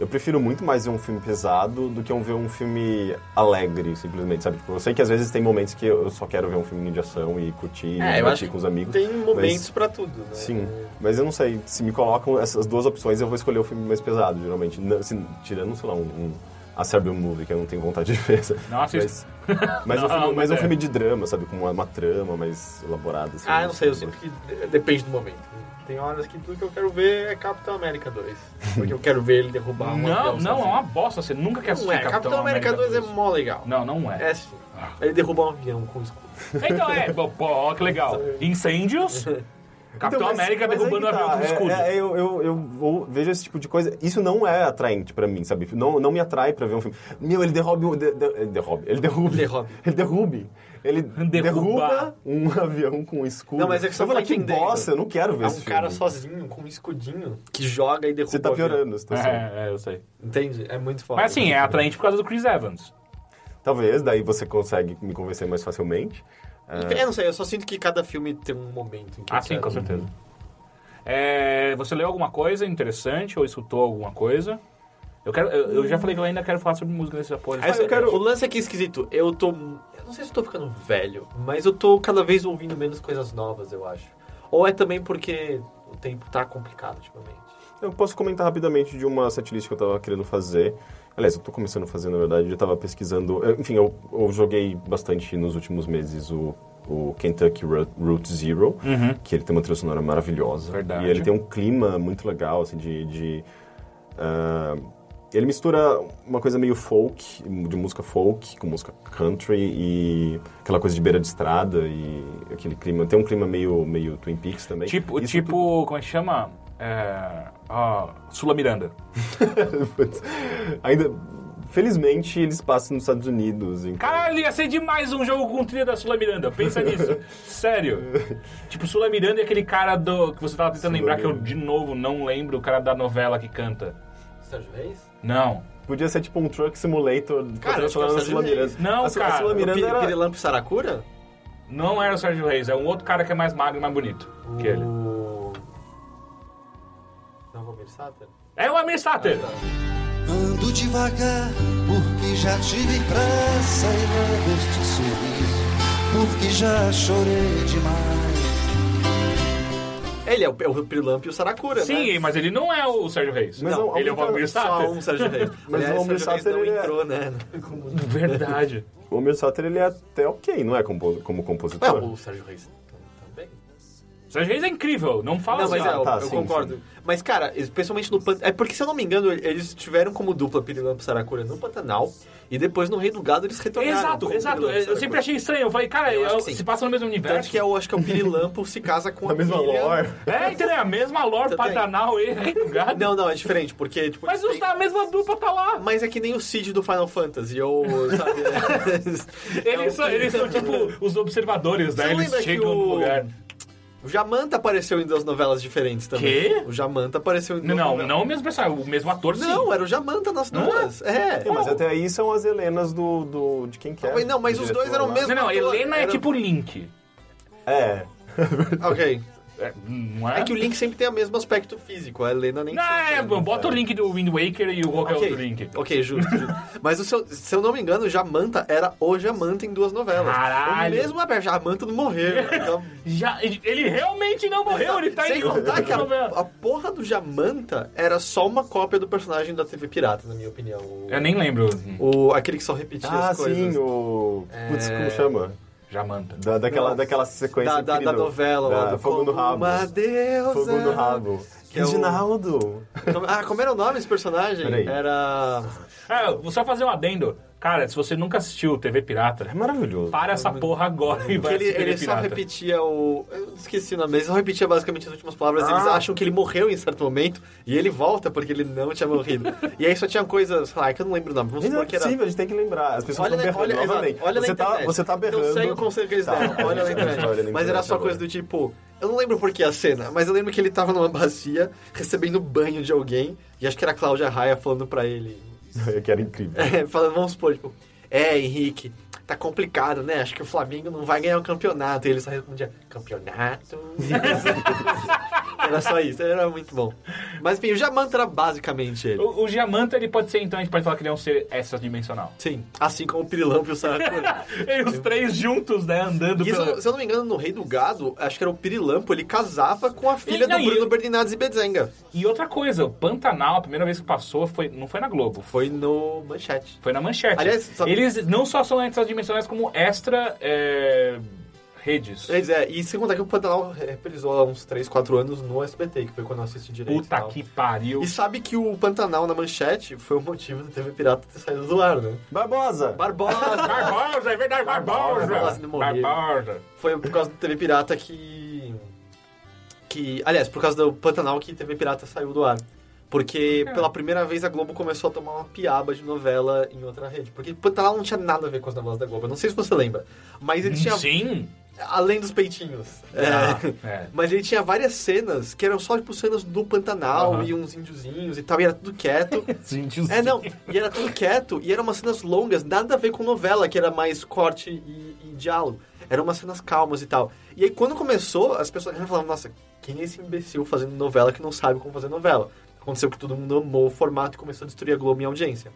[SPEAKER 3] eu prefiro muito mais ver um filme pesado do que ver um filme alegre, simplesmente, sabe? Tipo, eu sei que às vezes tem momentos que eu só quero ver um filme de ação e curtir, e
[SPEAKER 2] É, acho
[SPEAKER 3] com os amigos.
[SPEAKER 2] Tem momentos
[SPEAKER 3] mas-
[SPEAKER 2] pra tudo, né?
[SPEAKER 3] Sim, mas eu não sei, se me colocam essas duas opções, eu vou escolher o filme mais pesado, geralmente. Não, assim, tirando, sei lá, um, um a Serbian Movie, que eu não tenho vontade de ver.
[SPEAKER 1] Não assisto.
[SPEAKER 3] Mas, mas,
[SPEAKER 1] Não,
[SPEAKER 3] é um filme, mas
[SPEAKER 1] mas
[SPEAKER 3] é um
[SPEAKER 1] é.
[SPEAKER 3] filme de drama, sabe? Com uma, uma trama mais elaborada. Assim,
[SPEAKER 2] Ah, eu não sei, eu sinto que de- depende do momento. Tem horas que tudo que eu quero ver é Capitão América 2. Porque eu quero ver ele derrubar um
[SPEAKER 1] Não,
[SPEAKER 2] avião
[SPEAKER 1] não, é uma bosta. Você nunca quer assistir
[SPEAKER 2] Não é, Capitão, América 2 é mó legal.
[SPEAKER 1] Não, não é.
[SPEAKER 2] É sim. Ele derruba um avião com escudo.
[SPEAKER 1] Então é, pô, ó, que legal. Incêndios. Capitão
[SPEAKER 3] Então, mas-
[SPEAKER 1] América
[SPEAKER 3] mas
[SPEAKER 1] derrubando o
[SPEAKER 3] que
[SPEAKER 1] avião
[SPEAKER 3] tá,
[SPEAKER 1] com escudo.
[SPEAKER 3] É, é, eu, eu, eu vou, vejo esse tipo de coisa. Isso não é atraente pra mim, sabe? Não, não me atrai pra ver um filme. Meu, ele derrube. um- De, de, ele derrube. Ele derrube.
[SPEAKER 2] Derrube.
[SPEAKER 3] Ele derrube. Ele
[SPEAKER 1] Derrubar.
[SPEAKER 3] derruba um avião com escudo.
[SPEAKER 2] Não, mas é que você tá
[SPEAKER 3] que bosta, eu não quero ver
[SPEAKER 2] É
[SPEAKER 3] esse
[SPEAKER 2] um cara
[SPEAKER 3] filme.
[SPEAKER 2] sozinho, com um escudinho, que joga e derruba
[SPEAKER 3] Você tá piorando a situação.
[SPEAKER 1] É, é, eu sei.
[SPEAKER 2] Entende? É muito foda.
[SPEAKER 1] Mas assim, é atraente por causa do Chris Evans.
[SPEAKER 3] Talvez, daí você consegue me convencer mais facilmente.
[SPEAKER 2] Eu não sei, eu só sinto que cada filme tem um momento em que
[SPEAKER 1] Ah, sim,
[SPEAKER 2] quero.
[SPEAKER 1] com certeza. É, você leu alguma coisa interessante ou escutou alguma coisa? Eu, quero, eu, eu já falei que eu ainda quero falar sobre música nesse apoio.
[SPEAKER 2] Mas eu quero... O lance aqui é esquisito. Eu tô... Eu não sei se eu tô ficando velho, mas eu tô cada vez ouvindo menos coisas novas, eu acho. Ou é também porque o tempo tá complicado ultimamente.
[SPEAKER 3] Eu posso comentar rapidamente de uma setlist que eu tava querendo fazer. Aliás, eu tô começando a fazer, na verdade. Eu tava pesquisando... Enfim, eu, eu joguei bastante nos últimos meses o, o Kentucky Ro- Route Zero, que ele tem uma trilha sonora maravilhosa.
[SPEAKER 1] Verdade.
[SPEAKER 3] E ele tem um clima muito legal, assim, de... de ah, ele mistura uma coisa meio folk, de música folk, com música country e aquela coisa de beira de estrada e aquele clima. Tem um clima meio, meio Twin Peaks também.
[SPEAKER 1] Tipo,
[SPEAKER 3] Isso
[SPEAKER 1] tipo como é que chama? É, ah, Sula Miranda.
[SPEAKER 3] Ainda, felizmente, eles passam nos Estados Unidos. Então...
[SPEAKER 1] Caralho, ia ser demais um jogo com trilha da Sula Miranda. Pensa nisso. Sério. Tipo, Sula Miranda e aquele cara do. que você tava tentando
[SPEAKER 3] Sula
[SPEAKER 1] lembrar, que eu
[SPEAKER 3] Miranda.
[SPEAKER 1] de novo não lembro, o cara da novela que canta.
[SPEAKER 2] Sérgio Reis?
[SPEAKER 1] Não.
[SPEAKER 3] Podia ser tipo um Truck Simulator
[SPEAKER 2] Cara, acho que é
[SPEAKER 3] da
[SPEAKER 2] Sérgio
[SPEAKER 3] Sula. Miranda.
[SPEAKER 1] Não,
[SPEAKER 3] a,
[SPEAKER 1] cara,
[SPEAKER 3] A Sula
[SPEAKER 1] o
[SPEAKER 3] Miranda era...
[SPEAKER 2] Pirilampo Saracura?
[SPEAKER 1] Não era o Sérgio Reis, é um outro cara que é mais magro e mais bonito que ele.
[SPEAKER 2] O... Não, Valmir Sater?
[SPEAKER 1] É o Amir Sater.
[SPEAKER 4] Ando devagar, porque já tive pressa e levo este sorriso, porque já chorei demais.
[SPEAKER 2] Ele é o, é o e o Saracura, né?
[SPEAKER 1] Sim, mas ele não é o Sérgio Reis.
[SPEAKER 3] Mas
[SPEAKER 1] não,
[SPEAKER 3] o-
[SPEAKER 1] ele é o Valmir
[SPEAKER 2] Só
[SPEAKER 1] Sater.
[SPEAKER 2] um Sérgio Reis.
[SPEAKER 3] Mas
[SPEAKER 2] Aliás,
[SPEAKER 3] o Valmir Sater,
[SPEAKER 2] não
[SPEAKER 3] ele é-
[SPEAKER 2] entrou, né? Como...
[SPEAKER 1] Verdade.
[SPEAKER 3] O Homer Sater, ele é até ok, não é como
[SPEAKER 2] Ué,
[SPEAKER 3] compositor?
[SPEAKER 2] o Sérgio Reis.
[SPEAKER 1] Sérgio Reis é incrível, não fala
[SPEAKER 2] Não, mas
[SPEAKER 1] assim.
[SPEAKER 2] é, eu,
[SPEAKER 3] tá,
[SPEAKER 2] eu
[SPEAKER 3] sim,
[SPEAKER 2] concordo.
[SPEAKER 3] sim.
[SPEAKER 2] Mas, cara, especialmente no Pantanal. É porque, se eu não me engano, eles tiveram como dupla Pirilampo e Saracura no Pantanal. E depois no Rei do Gado eles retornaram.
[SPEAKER 1] Exato, exato. Eu sempre achei estranho. Eu falei, cara,
[SPEAKER 2] Eu
[SPEAKER 1] eu- se passa no mesmo universo.
[SPEAKER 2] Tanto que eu acho que é o Pirilampo se casa com
[SPEAKER 3] Na
[SPEAKER 2] a
[SPEAKER 3] mesma
[SPEAKER 2] filha-
[SPEAKER 3] lore.
[SPEAKER 1] É, entendeu? É a mesma lore
[SPEAKER 2] Também.
[SPEAKER 1] Pantanal e Rei do Gado.
[SPEAKER 2] Não, não, é diferente, porque, tipo.
[SPEAKER 1] Mas os da mesma dupla tá lá.
[SPEAKER 2] Mas é que nem o Cid do Final Fantasy, ou, sabe? é
[SPEAKER 1] Eles,
[SPEAKER 2] o-
[SPEAKER 1] são, eles são tipo os observadores, né?
[SPEAKER 2] Você
[SPEAKER 1] Eles chegam no lugar.
[SPEAKER 2] O Jamanta apareceu em duas novelas diferentes também.
[SPEAKER 1] Quê?
[SPEAKER 2] O Jamanta apareceu em duas
[SPEAKER 1] Não,
[SPEAKER 2] novelas.
[SPEAKER 1] não o mesmo personagem, o mesmo ator sim.
[SPEAKER 2] Não, era o Jamanta nas
[SPEAKER 1] Não
[SPEAKER 2] duas. É.
[SPEAKER 3] É, mas até aí são as Helenas do, do, de quem quer.
[SPEAKER 2] Não, mas os dois eram o mesmo-
[SPEAKER 1] Não, não,
[SPEAKER 2] ator,
[SPEAKER 1] Helena é
[SPEAKER 2] era-
[SPEAKER 1] tipo Link.
[SPEAKER 3] É.
[SPEAKER 2] Ok.
[SPEAKER 1] É, é?
[SPEAKER 2] É que o Link sempre tem o mesmo aspecto físico, a Helena nem
[SPEAKER 1] Não, é,
[SPEAKER 2] sempre.
[SPEAKER 1] bota o link do Wind Waker e o qualquer
[SPEAKER 2] Ok,
[SPEAKER 1] outro link.
[SPEAKER 2] ok, justo, justo. Mas o seu- se eu não me engano, o Jamanta era o Jamanta em duas novelas.
[SPEAKER 1] Caralho.
[SPEAKER 2] O mesmo a Jamanta não morreu. Então,
[SPEAKER 1] Já, ele realmente não morreu, ele tá
[SPEAKER 2] Sem
[SPEAKER 1] em
[SPEAKER 2] contar que a, a porra do Jamanta era só uma cópia do personagem da TV Pirata, na minha opinião. O,
[SPEAKER 1] Eu nem lembro.
[SPEAKER 2] o- aquele que só repetia
[SPEAKER 3] Ah,
[SPEAKER 2] as coisas.
[SPEAKER 3] sim, o... Putz,
[SPEAKER 2] É.
[SPEAKER 3] como chama?
[SPEAKER 1] Jamanta.
[SPEAKER 3] Da, daquela, daquela sequência
[SPEAKER 2] Da, da, da novela lá,
[SPEAKER 3] Da
[SPEAKER 2] do
[SPEAKER 3] Fogo no Rabo.
[SPEAKER 2] Uma deusa.
[SPEAKER 3] Fogo no Rabo.
[SPEAKER 2] Que é o-
[SPEAKER 3] Reginaldo.
[SPEAKER 2] Como- Ah, como era o nome desse personagem?
[SPEAKER 3] Peraí.
[SPEAKER 2] Era...
[SPEAKER 1] Ah, vou só fazer um adendo. Cara, se você nunca assistiu TV Pirata,
[SPEAKER 3] É maravilhoso.
[SPEAKER 1] para essa porra agora e vai
[SPEAKER 2] ele, ele só repetia o. Eu esqueci o nome, ele só repetia basicamente as últimas palavras. Eles
[SPEAKER 3] Ah.
[SPEAKER 2] acham que ele morreu em certo momento e ele volta porque ele não tinha morrido. e aí só tinha coisas. Ah, é que eu não lembro o nome. Vamos
[SPEAKER 3] não é
[SPEAKER 2] supor que era.
[SPEAKER 3] possível, a gente tem que lembrar. As pessoas
[SPEAKER 2] Olha,
[SPEAKER 3] estão
[SPEAKER 2] na,
[SPEAKER 3] berrando
[SPEAKER 2] olha,
[SPEAKER 3] novamente.
[SPEAKER 2] exato, olha
[SPEAKER 3] você,
[SPEAKER 2] na
[SPEAKER 3] tá, você tá berrando.
[SPEAKER 2] Então segue o conselho que eles
[SPEAKER 3] Tá,
[SPEAKER 2] deram. Olha na internet.
[SPEAKER 3] olha na
[SPEAKER 2] mas era só
[SPEAKER 3] agora.
[SPEAKER 2] coisa do tipo. Eu não lembro por que a cena, mas eu lembro que ele tava numa bacia recebendo banho de alguém. E acho que era a Cláudia Raia falando pra ele.
[SPEAKER 3] Que era incrível.
[SPEAKER 2] É, vamos supor, tipo, é, Henrique, tá complicado, né? Acho que o Flamengo não vai ganhar o campeonato. E ele só respondia, campeonato? Era só isso, era muito bom. Mas enfim, o Jamanta era basicamente ele.
[SPEAKER 1] O, o Diamanta, ele pode ser, então, a gente pode falar que ele é um ser extradimensional.
[SPEAKER 2] Sim, assim como o Pirilampo e o Saracura.
[SPEAKER 1] E os três juntos, né, andando
[SPEAKER 2] E se,
[SPEAKER 1] pela...
[SPEAKER 2] eu- se eu não me engano, no Rei do Gado, acho que era o Pirilampo, ele casava com a filha
[SPEAKER 1] não,
[SPEAKER 2] do
[SPEAKER 1] e
[SPEAKER 2] Bruno
[SPEAKER 1] eu-
[SPEAKER 2] Berdinazzi Bedzenga.
[SPEAKER 1] E outra coisa, o Pantanal, a primeira vez que passou, foi, não foi na Globo,
[SPEAKER 2] Foi no Manchete.
[SPEAKER 1] foi na Manchete.
[SPEAKER 2] Aliás, sabe-
[SPEAKER 1] Eles não só são extradimensionais, como extra é, redes.
[SPEAKER 2] Quer dizer, e sem contar que o Pantanal reprisou há uns 3, 4 anos no SBT, que foi quando eu assisti direito. e
[SPEAKER 1] Puta
[SPEAKER 2] tal.
[SPEAKER 1] que pariu.
[SPEAKER 2] E sabe que o Pantanal na Manchete foi o motivo da TV Pirata ter saído do ar, né?
[SPEAKER 3] Barbosa!
[SPEAKER 2] Barbosa!
[SPEAKER 1] Barbosa, é verdade, Barbosa.
[SPEAKER 2] Barbosa.
[SPEAKER 1] Barbosa.
[SPEAKER 2] foi por causa do TV Pirata que. que. Aliás, por causa do Pantanal que TV Pirata saiu do ar. Porque
[SPEAKER 1] Por quê?
[SPEAKER 2] pela primeira vez a Globo começou a tomar uma piaba de novela em outra rede. Porque Pantanal não tinha nada a ver com as novelas da Globo. Eu não sei se você lembra. Mas ele tinha.
[SPEAKER 1] Sim.
[SPEAKER 2] Além dos peitinhos.
[SPEAKER 1] Ah,
[SPEAKER 2] É,
[SPEAKER 1] é.
[SPEAKER 2] Mas ele tinha várias cenas que eram só, tipo, cenas do Pantanal
[SPEAKER 1] Aham.
[SPEAKER 2] e uns índiozinhos e tal, e era tudo quieto. É, não, e era tudo quieto, e eram umas cenas longas, nada a ver com novela, que era mais corte e, e diálogo. Eram umas cenas calmas e tal. E aí, quando começou, as pessoas falavam, nossa, quem é esse imbecil fazendo novela que não sabe como fazer novela? Aconteceu que todo mundo amou o formato e começou a destruir a Globo em audiência.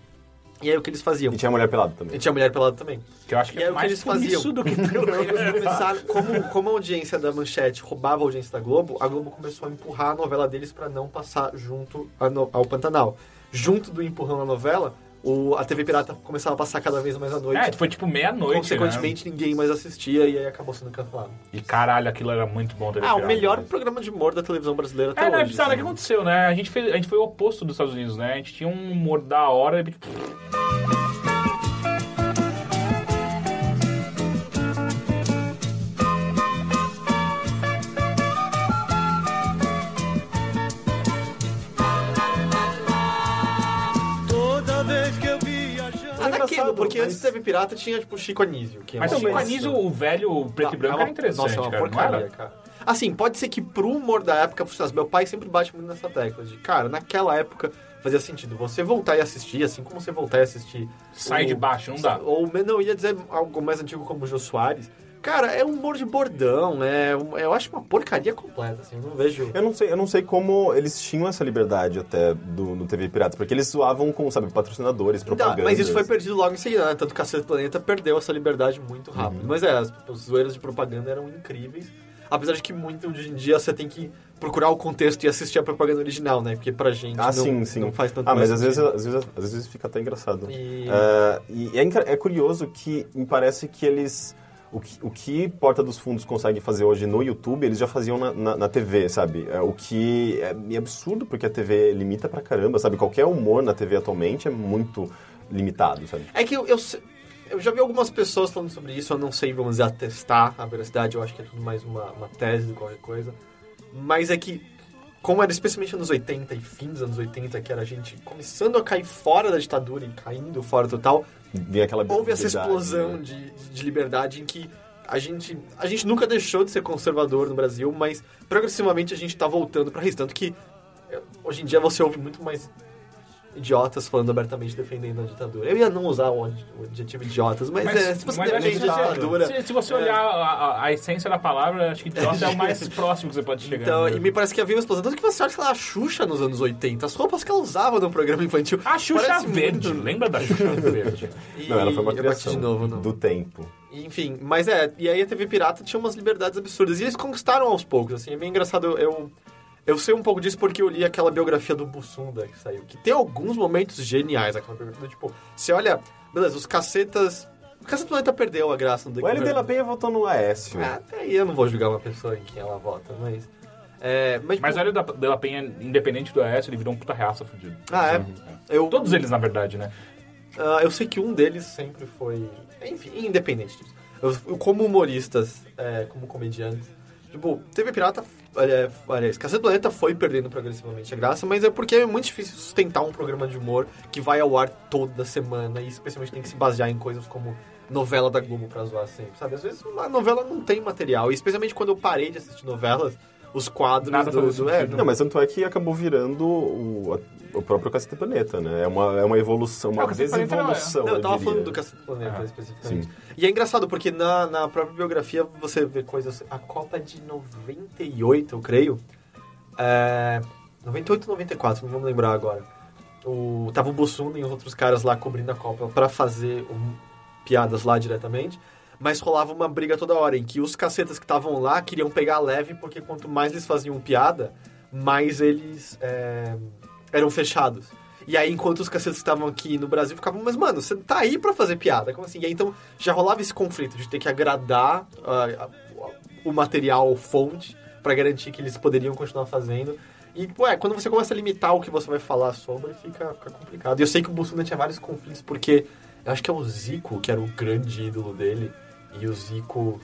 [SPEAKER 2] E aí, o que eles faziam?
[SPEAKER 3] E tinha mulher pelada
[SPEAKER 2] E
[SPEAKER 3] também.
[SPEAKER 2] tinha mulher pelada também.
[SPEAKER 1] Que eu acho que
[SPEAKER 2] E aí
[SPEAKER 1] é
[SPEAKER 2] o que eles faziam?
[SPEAKER 1] isso do que...
[SPEAKER 2] Eles começaram, como, como a audiência da Manchete roubava a audiência da Globo, a Globo começou a empurrar a novela deles pra não passar junto no- ao Pantanal. Junto do empurrão na novela, o, a TV Pirata começava a passar cada vez mais à noite.
[SPEAKER 1] É, foi tipo meia-noite,
[SPEAKER 2] Consequentemente, ninguém mais assistia e aí acabou sendo cancelado.
[SPEAKER 1] né? E caralho, aquilo era muito bom. TV
[SPEAKER 2] Ah, o
[SPEAKER 1] Pirata,
[SPEAKER 2] melhor
[SPEAKER 1] né?
[SPEAKER 2] programa de humor da televisão brasileira até
[SPEAKER 1] É, não, é
[SPEAKER 2] hoje.
[SPEAKER 1] bizarro, é
[SPEAKER 2] assim.
[SPEAKER 1] que aconteceu, né? A gente, fez, a gente foi o oposto dos Estados Unidos, né? A gente tinha um humor da hora e...
[SPEAKER 4] Toda
[SPEAKER 3] Engraçado,
[SPEAKER 2] porque
[SPEAKER 3] mas-
[SPEAKER 2] antes da TV Pirata tinha, tipo, Chico Anísio. Que é
[SPEAKER 1] Mas o Chico Anísio, o velho, o preto e
[SPEAKER 2] Não,
[SPEAKER 1] branco,
[SPEAKER 2] é uma-
[SPEAKER 1] era interessante,
[SPEAKER 2] Nossa, é uma
[SPEAKER 1] cara, não
[SPEAKER 2] porcaria, cara. Assim, pode ser que pro humor da época funcionasse. Meu pai sempre bate muito nessa tecla de, cara, naquela época fazia sentido você voltar e assistir, assim como você voltar e assistir.
[SPEAKER 1] Sai
[SPEAKER 2] o-
[SPEAKER 1] de baixo, não dá.
[SPEAKER 2] Ou, não, ia dizer algo mais antigo como o Jô Soares. Cara, é um humor de bordão, é, um- eu acho uma porcaria completa, assim, eu não vejo...
[SPEAKER 3] Eu não sei, eu não sei como eles tinham essa liberdade até do, no TV Pirata, porque eles zoavam com, sabe, patrocinadores, propagandas.
[SPEAKER 2] mas isso foi perdido logo em seguida, né? Tanto que a Cacete Planeta perdeu essa liberdade muito rápido.
[SPEAKER 3] Uhum.
[SPEAKER 2] Mas é, as, as zoeiras de propaganda eram incríveis. Apesar de que muito hoje em dia você tem que procurar o contexto e assistir a propaganda original, né? Porque pra gente
[SPEAKER 3] Ah,
[SPEAKER 2] não,
[SPEAKER 3] sim, sim.
[SPEAKER 2] não faz tanto
[SPEAKER 3] Ah, mas às vezes, às, vezes, às vezes fica até engraçado.
[SPEAKER 2] E-
[SPEAKER 3] É, e é, é curioso que me parece que eles... O que, o que Porta dos Fundos consegue fazer hoje no YouTube, eles já faziam na, na, na TV, sabe? É, o que é meio absurdo, porque a TV limita pra caramba, sabe? Qualquer humor na TV atualmente é muito limitado, sabe?
[SPEAKER 2] É que eu, eu, eu já vi algumas pessoas falando sobre isso, eu não sei, vamos dizer, atestar a veracidade, eu acho que é tudo mais uma, uma tese que qualquer coisa. Mas é que, como era especialmente anos 80 e fim dos anos 80, que era a gente começando a cair fora da ditadura e caindo fora total, houve essa explosão
[SPEAKER 3] né?
[SPEAKER 2] de, de liberdade em que a gente, a gente nunca deixou de ser conservador no Brasil, mas progressivamente a gente tá voltando pra raiz. Tanto que eh, hoje em dia você ouve muito mais idiotas falando abertamente defendendo a ditadura. Eu ia não usar o ad- o adjetivo idiotas, mas, é, se você
[SPEAKER 1] mas
[SPEAKER 2] defende a
[SPEAKER 1] que
[SPEAKER 2] ditadura...
[SPEAKER 1] Se, se você
[SPEAKER 2] é.
[SPEAKER 1] olhar a, a- a essência da palavra, acho que idiota é o mais próximo que você pode chegar.
[SPEAKER 2] Então,
[SPEAKER 1] né?
[SPEAKER 2] e me parece que havia uma explosão. Tanto que você olha, sei lá, a Xuxa nos anos 80, as roupas que ela usava no programa infantil.
[SPEAKER 1] A Xuxa
[SPEAKER 2] parece
[SPEAKER 1] Verde,
[SPEAKER 2] muito-
[SPEAKER 1] lembra da Xuxa Verde?
[SPEAKER 2] E-
[SPEAKER 3] Não, ela foi uma criação
[SPEAKER 2] de novo, não.
[SPEAKER 3] do tempo.
[SPEAKER 2] Enfim, mas é, e aí a TV Pirata tinha umas liberdades absurdas. E eles conquistaram aos poucos, assim, é bem engraçado. Eu, eu, sei um pouco disso porque eu li aquela biografia do Bussunda que saiu, que tem alguns momentos geniais, aquela biografia. Tipo, você olha, beleza, os cacetas. O Caceta Planeta perdeu a graça no
[SPEAKER 3] O L. de la Penha votou no Aécio.
[SPEAKER 2] Ah, até aí eu não vou julgar uma pessoa em quem ela vota, mas. É, mas,
[SPEAKER 1] Mas
[SPEAKER 2] tipo,
[SPEAKER 1] olha o da, de La Penha, independente do AS, ele virou um puta reaça fudido.
[SPEAKER 2] Ah, é? eu,
[SPEAKER 1] Todos eles, na verdade, né?
[SPEAKER 2] Ah, eu sei que um deles sempre foi. Enfim, independente disso. Eu, eu, como humoristas, é, como comediantes, tipo, TV Pirata, é, aliás, Cacete Planeta foi perdendo progressivamente a graça, mas é porque é muito difícil sustentar um programa de humor que vai ao ar toda semana e especialmente tem que se basear em coisas como novela da Globo pra zoar sempre, sabe? Às vezes uma novela não tem material, e especialmente quando eu parei de assistir novelas, os quadros
[SPEAKER 1] Nada
[SPEAKER 2] do, do é.
[SPEAKER 3] Não, mas tanto é que acabou virando o, o próprio Cacete Planeta, né? É uma, é uma evolução,
[SPEAKER 1] É,
[SPEAKER 3] uma
[SPEAKER 1] Planeta
[SPEAKER 3] desevolução,
[SPEAKER 2] Não, eu tava
[SPEAKER 3] diria.
[SPEAKER 2] falando do Cacete Planeta
[SPEAKER 1] Ah,
[SPEAKER 2] especificamente.
[SPEAKER 3] sim.
[SPEAKER 2] E é engraçado, porque na, na própria biografia você vê coisas. A Copa de 98, eu creio. É, 98 94, não vamos lembrar agora. O, tava o Bussunda e os outros caras lá cobrindo a Copa pra fazer um, piadas lá diretamente. Mas rolava uma briga toda hora, em que os cacetas que estavam lá queriam pegar leve, porque quanto mais eles faziam piada, mais eles é, eram fechados. E aí, enquanto os cacetas estavam aqui no Brasil ficavam, mas mano, você tá aí pra fazer piada, como assim? E aí, então, já rolava esse conflito de ter que agradar a- o material fonte pra garantir que eles poderiam continuar fazendo. E, ué, quando você começa a limitar o que você vai falar sobre, fica, fica complicado. E eu sei que o Bolsonaro tinha vários conflitos, porque eu acho que é o Zico, que era o grande ídolo dele, e o Zico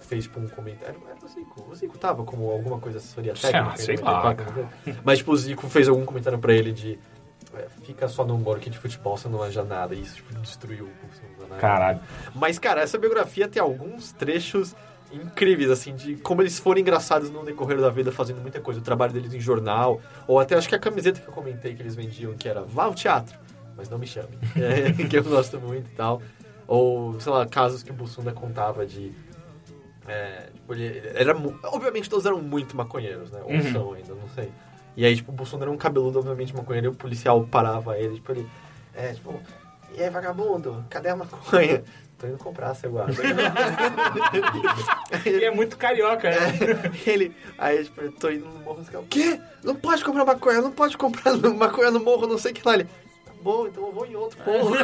[SPEAKER 2] fez, tipo, um comentário. Era o Zico. O Zico tava como alguma coisa assessoria técnica.
[SPEAKER 1] Sei
[SPEAKER 2] em
[SPEAKER 1] lá,
[SPEAKER 2] 94? Mas, tipo, o Zico fez algum comentário pra ele de... Fica só no que de futebol você não manja nada. E isso, tipo, destruiu o Bolsonaro.
[SPEAKER 1] Caralho.
[SPEAKER 2] Mas, cara, essa biografia tem alguns trechos incríveis, assim, de como eles foram engraçados no decorrer da vida fazendo muita coisa. O trabalho deles em jornal, ou até acho que a camiseta que eu comentei que eles vendiam, que era vá ao teatro, mas não me chame. É, que eu gosto muito e tal. Ou, sei lá, casos que o Bussunda contava de... É, tipo, ele era... Obviamente todos eram muito maconheiros, né? Ou
[SPEAKER 1] Uhum.
[SPEAKER 2] são ainda, não sei. E aí, tipo, o Bussunda era um cabeludo, obviamente, maconheiro, e o policial parava ele, tipo, ele... É, tipo... E aí, vagabundo, cadê a maconha? Tô indo comprar, você guarda.
[SPEAKER 1] E é muito carioca, né?
[SPEAKER 2] ele, aí, tipo, tô indo no morro, o quê? Não pode comprar maconha, não pode comprar maconha no morro, não sei o que lá. Ele, bom, então eu vou em outro morro.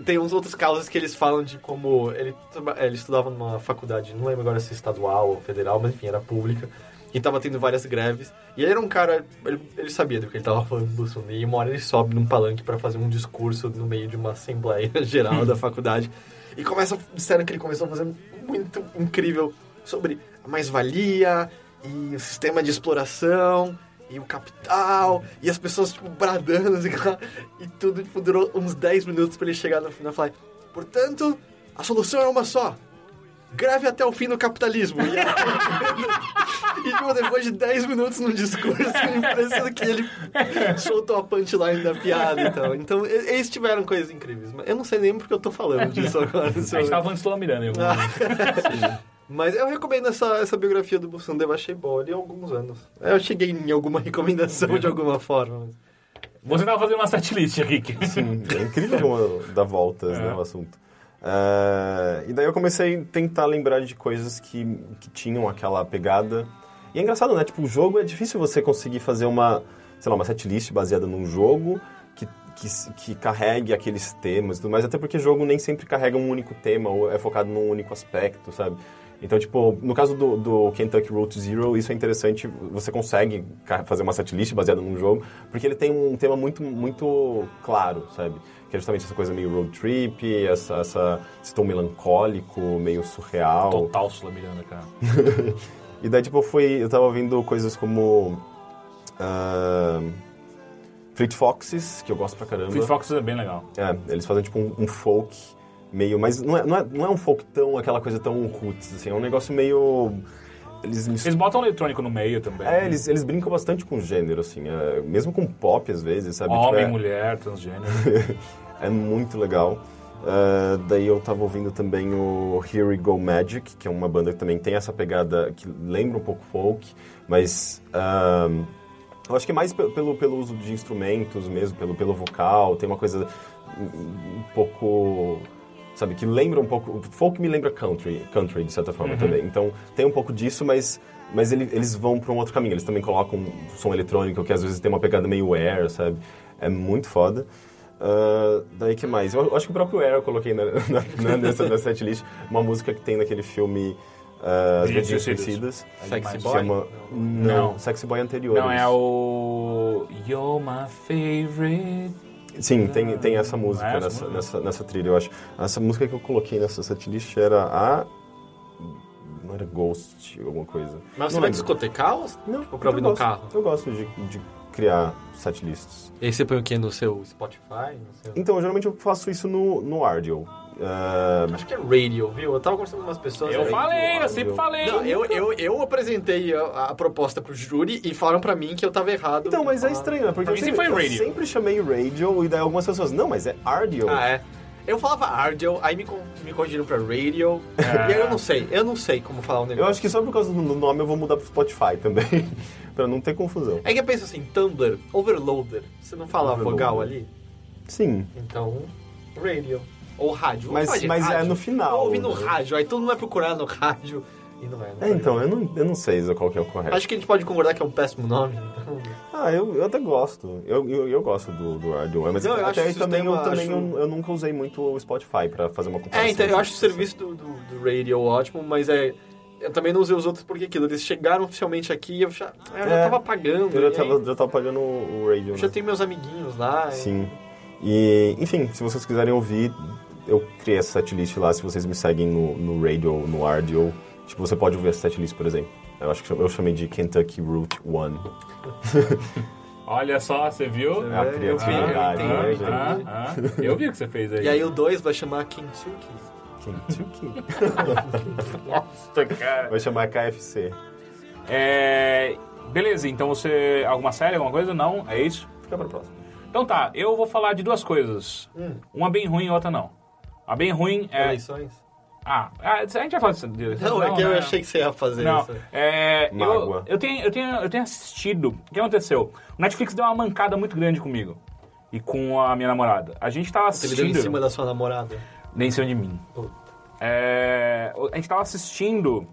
[SPEAKER 2] Tem uns outros casos que eles falam de como ele, ele estudava numa faculdade, não lembro agora se estadual ou federal, mas enfim, era pública. E tava tendo várias greves. E ele era um cara, ele, ele sabia do que ele tava falando do Bolsonaro. E uma hora ele sobe num palanque pra fazer um discurso no meio de uma assembleia geral da faculdade. E começa, disseram que ele começou a fazer muito incrível sobre a mais-valia e o sistema de exploração e o capital e as pessoas tipo bradando assim, e tudo tipo, durou uns 10 minutos pra ele chegar no final e falar portanto a solução é uma só. Greve até o fim do capitalismo. E, tipo, depois de 10 minutos no discurso parecendo que ele soltou a punchline da piada e tal então eles tiveram coisas incríveis mas eu não sei nem porque eu tô falando disso agora
[SPEAKER 1] A gente tava falando de Slow Miranda momento.
[SPEAKER 2] Mas eu recomendo essa, essa biografia do Bolsonaro, eu achei boa ali há alguns anos. Eu cheguei em alguma recomendação de alguma forma.
[SPEAKER 1] Você tava fazendo uma setlist, Rick.
[SPEAKER 3] Sim, é incrível como dá voltas, né, o assunto. É, e daí eu comecei a tentar lembrar de coisas que, que tinham aquela pegada. E é engraçado, né? Tipo, o jogo é difícil você conseguir fazer uma, sei lá, uma setlist baseada num jogo que, que, que carregue aqueles temas e tudo mais, até porque jogo nem sempre carrega um único tema ou é focado num único aspecto, sabe? Então, tipo, no caso do, do Kentucky Road to Zero, isso é interessante, você consegue fazer uma setlist baseada num jogo, porque ele tem um tema muito, muito claro, sabe? Que é justamente essa coisa meio road trip, essa, essa, esse tom melancólico, meio surreal.
[SPEAKER 1] Total Miranda, cara.
[SPEAKER 3] E daí, tipo, eu fui, eu tava ouvindo coisas como... ah, Fleet Foxes, que eu gosto pra caramba.
[SPEAKER 1] Fleet Fox é bem legal.
[SPEAKER 3] É, eles fazem tipo um, um folk meio. Mas não é, não, é, não é um folk tão. aquela coisa tão roots, assim. É um negócio meio. Eles
[SPEAKER 1] Eles botam eletrônico no meio também.
[SPEAKER 3] É, eles, eles brincam bastante com o gênero, assim. é, mesmo com pop, às vezes, sabe? Tipo,
[SPEAKER 1] Homem,
[SPEAKER 3] é-
[SPEAKER 1] mulher, transgênero.
[SPEAKER 3] é muito legal. Ah, daí eu tava ouvindo também o Here We Go Magic, que é uma banda que também tem essa pegada que lembra um pouco folk, mas ah, eu acho que é mais pe- pelo, pelo uso de instrumentos mesmo, pelo, pelo vocal, tem uma coisa um pouco, sabe, que lembra um pouco, folk me lembra country, country de certa forma também, então tem um pouco disso, mas, mas ele- eles vão para um outro caminho, eles também colocam um som eletrônico que às vezes tem uma pegada meio air, sabe, é muito foda. Ah, daí que mais? Eu acho que o próprio Air eu coloquei na, na, na- nessa, nessa setlist uma música que tem naquele filme uh, As
[SPEAKER 1] Suicidas.
[SPEAKER 2] Sexy Boy?
[SPEAKER 3] chama... Não,
[SPEAKER 1] Não.
[SPEAKER 3] Sexy Boy anterior.
[SPEAKER 1] Não, é o... You're my favorite...
[SPEAKER 3] Sim, tem, tem essa música
[SPEAKER 1] é essa
[SPEAKER 3] nessa,
[SPEAKER 1] música?
[SPEAKER 3] nessa, nessa trilha, eu acho. Essa música que eu coloquei nessa setlist era a... Não era Ghost, alguma coisa.
[SPEAKER 2] Mas você
[SPEAKER 3] Não
[SPEAKER 2] vai
[SPEAKER 3] lembro.
[SPEAKER 2] discotecar ou
[SPEAKER 3] Não,
[SPEAKER 2] ou pra ouvir
[SPEAKER 3] eu
[SPEAKER 2] no
[SPEAKER 3] gosto,
[SPEAKER 2] carro?
[SPEAKER 3] Eu gosto de, de criar setlists.
[SPEAKER 2] E aí você põe o que no seu Spotify? No seu...
[SPEAKER 3] Então, geralmente eu faço isso no, no Ardio. Ah,
[SPEAKER 2] Acho que é radio, viu? Eu tava conversando com umas pessoas.
[SPEAKER 1] Eu falei, eu sempre falei.
[SPEAKER 2] Não, eu, eu, eu apresentei a, a proposta pro júri e falaram pra mim que eu tava errado.
[SPEAKER 3] Então, mas é estranho, né? Porque eu sempre, eu
[SPEAKER 1] radio.
[SPEAKER 3] sempre chamei radio e daí algumas pessoas, não, mas é Ardio.
[SPEAKER 2] Ah, é? Eu falava radio, aí me, me corrigiram pra radio.
[SPEAKER 1] É.
[SPEAKER 2] E aí eu não sei, eu não sei como falar o negócio.
[SPEAKER 3] Eu acho que só por causa do nome eu vou mudar pro Spotify também. pra não ter confusão.
[SPEAKER 2] É que eu penso assim, Tumblr, overloader. Você não fala
[SPEAKER 3] Overloader.
[SPEAKER 2] vogal ali?
[SPEAKER 3] Sim.
[SPEAKER 2] Então, radio. Ou rádio. Vamos
[SPEAKER 3] Mas- mas é
[SPEAKER 2] rádio.
[SPEAKER 3] no final,
[SPEAKER 2] Ou ouvir no
[SPEAKER 3] né?
[SPEAKER 2] rádio, aí todo mundo vai procurar no rádio. E não é. não
[SPEAKER 3] É, então, eu não, eu não sei qual que é o correto.
[SPEAKER 2] Acho que a gente pode concordar que é um péssimo nome. Então...
[SPEAKER 3] Ah, eu, eu até gosto. Eu, eu, eu gosto do, do Radio. Mas
[SPEAKER 2] Não, eu acho
[SPEAKER 3] até aí também, eu, também
[SPEAKER 2] acho-
[SPEAKER 3] eu, eu nunca usei muito o Spotify pra fazer uma comparação.
[SPEAKER 2] É, então eu acho o serviço do, do, do radio ótimo, mas é. Eu também não usei os outros porque aquilo. Eles chegaram oficialmente aqui e eu já, eu já
[SPEAKER 3] É.
[SPEAKER 2] tava pagando.
[SPEAKER 3] Eu já
[SPEAKER 2] e aí
[SPEAKER 3] tava, já tava pagando o o Radio.
[SPEAKER 2] eu já
[SPEAKER 3] né?
[SPEAKER 2] tenho meus amiguinhos lá. e-
[SPEAKER 3] Sim. E, enfim, se vocês quiserem ouvir, eu criei essa setlist lá. Se vocês me seguem no, no Radio, no Radio, tipo, você pode ouvir essa setlist, por exemplo. Eu acho que eu chamei de Kentucky Route One.
[SPEAKER 1] Olha só, você viu?
[SPEAKER 2] Você
[SPEAKER 3] É a
[SPEAKER 2] vi,
[SPEAKER 3] criatividade,
[SPEAKER 2] entendi,
[SPEAKER 3] né, gente?
[SPEAKER 2] entendi.
[SPEAKER 1] Ah, ah, eu vi o que você fez aí.
[SPEAKER 2] E aí o 2 vai chamar Kentucky.
[SPEAKER 3] Kentucky.
[SPEAKER 1] Nossa, cara.
[SPEAKER 3] Vai chamar KFC.
[SPEAKER 1] É... Beleza, então você... Alguma série, alguma coisa? Não? É isso?
[SPEAKER 3] Fica pra próxima.
[SPEAKER 1] Então tá, eu vou falar de duas coisas.
[SPEAKER 2] Hum.
[SPEAKER 1] Uma bem ruim e outra não. A bem ruim é...
[SPEAKER 2] Eleições?
[SPEAKER 1] Ah, a gente vai falar disso. disso.
[SPEAKER 2] Não, é que eu
[SPEAKER 1] né?
[SPEAKER 2] achei que você ia fazer
[SPEAKER 1] Não,
[SPEAKER 2] isso.
[SPEAKER 1] é, eu,
[SPEAKER 3] Mágoa.
[SPEAKER 1] eu, tenho, eu, tenho, eu tenho assistido. O que aconteceu? O Netflix deu uma mancada muito grande comigo. E com a minha namorada. A gente tava
[SPEAKER 2] Ele
[SPEAKER 1] assistindo.
[SPEAKER 2] deu em cima da sua namorada.
[SPEAKER 1] Nem em cima de mim.
[SPEAKER 2] Puta.
[SPEAKER 1] É, a gente tava assistindo.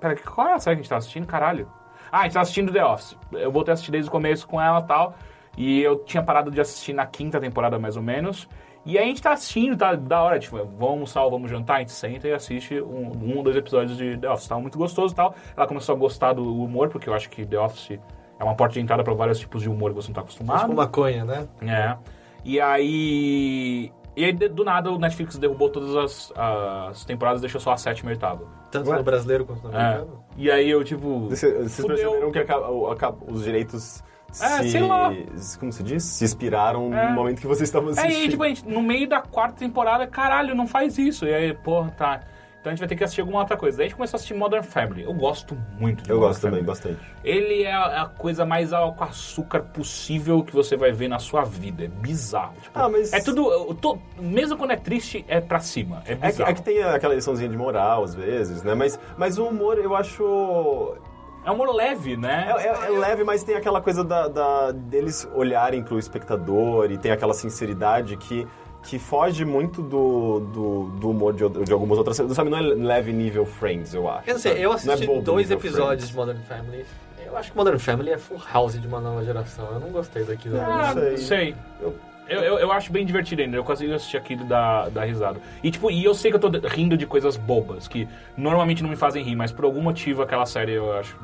[SPEAKER 1] Pera, qual era a série que a gente tava assistindo? Caralho. Ah, a gente tava assistindo The Office. Eu voltei a assistir desde o começo com ela e tal. E eu tinha parado de assistir na quinta temporada, mais ou menos. E aí a gente tá assistindo, tá da hora, tipo, vamos almoçar ou vamos jantar, a gente senta e assiste um, um ou dois episódios de The Office. Tava muito gostoso e tal. Ela começou a gostar do humor, porque eu acho que The Office é uma porta de entrada pra vários tipos de humor que você não tá acostumado.
[SPEAKER 2] Tipo maconha, né?
[SPEAKER 1] É. E aí. E aí, do nada, o Netflix derrubou todas as, as temporadas e deixou só a sétima e oitava.
[SPEAKER 2] Tanto
[SPEAKER 3] Ué?
[SPEAKER 2] no brasileiro quanto no
[SPEAKER 1] É.
[SPEAKER 2] americano.
[SPEAKER 1] E aí eu, tipo.
[SPEAKER 3] Vocês, perceberam que acaba- acaba- os direitos
[SPEAKER 1] É,
[SPEAKER 3] se,
[SPEAKER 1] sei lá.
[SPEAKER 3] como se diz? Se inspiraram
[SPEAKER 1] É.
[SPEAKER 3] no momento que vocês estavam
[SPEAKER 1] É,
[SPEAKER 3] assistindo.
[SPEAKER 1] e aí, tipo, a gente, no meio da quarta temporada, caralho, não faz isso. E aí, porra, tá. Então a gente vai ter que assistir alguma outra coisa. Daí a gente começou a assistir Modern Family. Eu gosto muito de
[SPEAKER 3] Eu
[SPEAKER 1] Modern
[SPEAKER 3] gosto também,
[SPEAKER 1] Family.
[SPEAKER 3] bastante.
[SPEAKER 1] Ele é a, coisa mais com açúcar possível que você vai ver na sua vida. É bizarro. Tipo,
[SPEAKER 3] Ah, mas-
[SPEAKER 1] É tudo. tô- mesmo quando é triste, é pra cima. É
[SPEAKER 3] É que,
[SPEAKER 1] bizarro.
[SPEAKER 3] é que tem aquela liçãozinha de moral, às vezes, né? Mas, mas o humor, eu acho...
[SPEAKER 1] É um humor leve, né?
[SPEAKER 3] É, é- é leve, mas tem aquela coisa da, da- deles olharem pro espectador e tem aquela sinceridade que, que foge muito do, do, do humor de, de algumas outras séries. Sabe, não é leve nível Friends, eu acho.
[SPEAKER 2] Eu não sei, eu
[SPEAKER 3] Não é
[SPEAKER 2] assisti
[SPEAKER 3] bobo
[SPEAKER 2] dois episódios de
[SPEAKER 3] Friends.
[SPEAKER 2] Modern Family. Eu acho que Modern Family é full house de uma nova geração. Eu não gostei daquilo.
[SPEAKER 1] Ah,
[SPEAKER 3] sei.
[SPEAKER 1] não sei.
[SPEAKER 3] Eu-
[SPEAKER 1] Eu, eu, eu acho bem divertido ainda, eu consigo assistir aquilo da, da risada. E tipo, e eu sei que eu tô rindo de coisas bobas, que normalmente não me fazem rir, mas por algum motivo aquela série eu acho.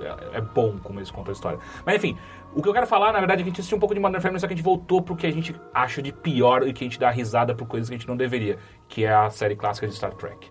[SPEAKER 1] É, é bom como eles contam a história. Mas enfim, o que eu quero falar, na verdade, é que a gente assistiu um pouco de Modern Family, só que a gente voltou pro que a gente acha de pior e que a gente dá risada por coisas que a gente não deveria, que é a série clássica de Star Trek.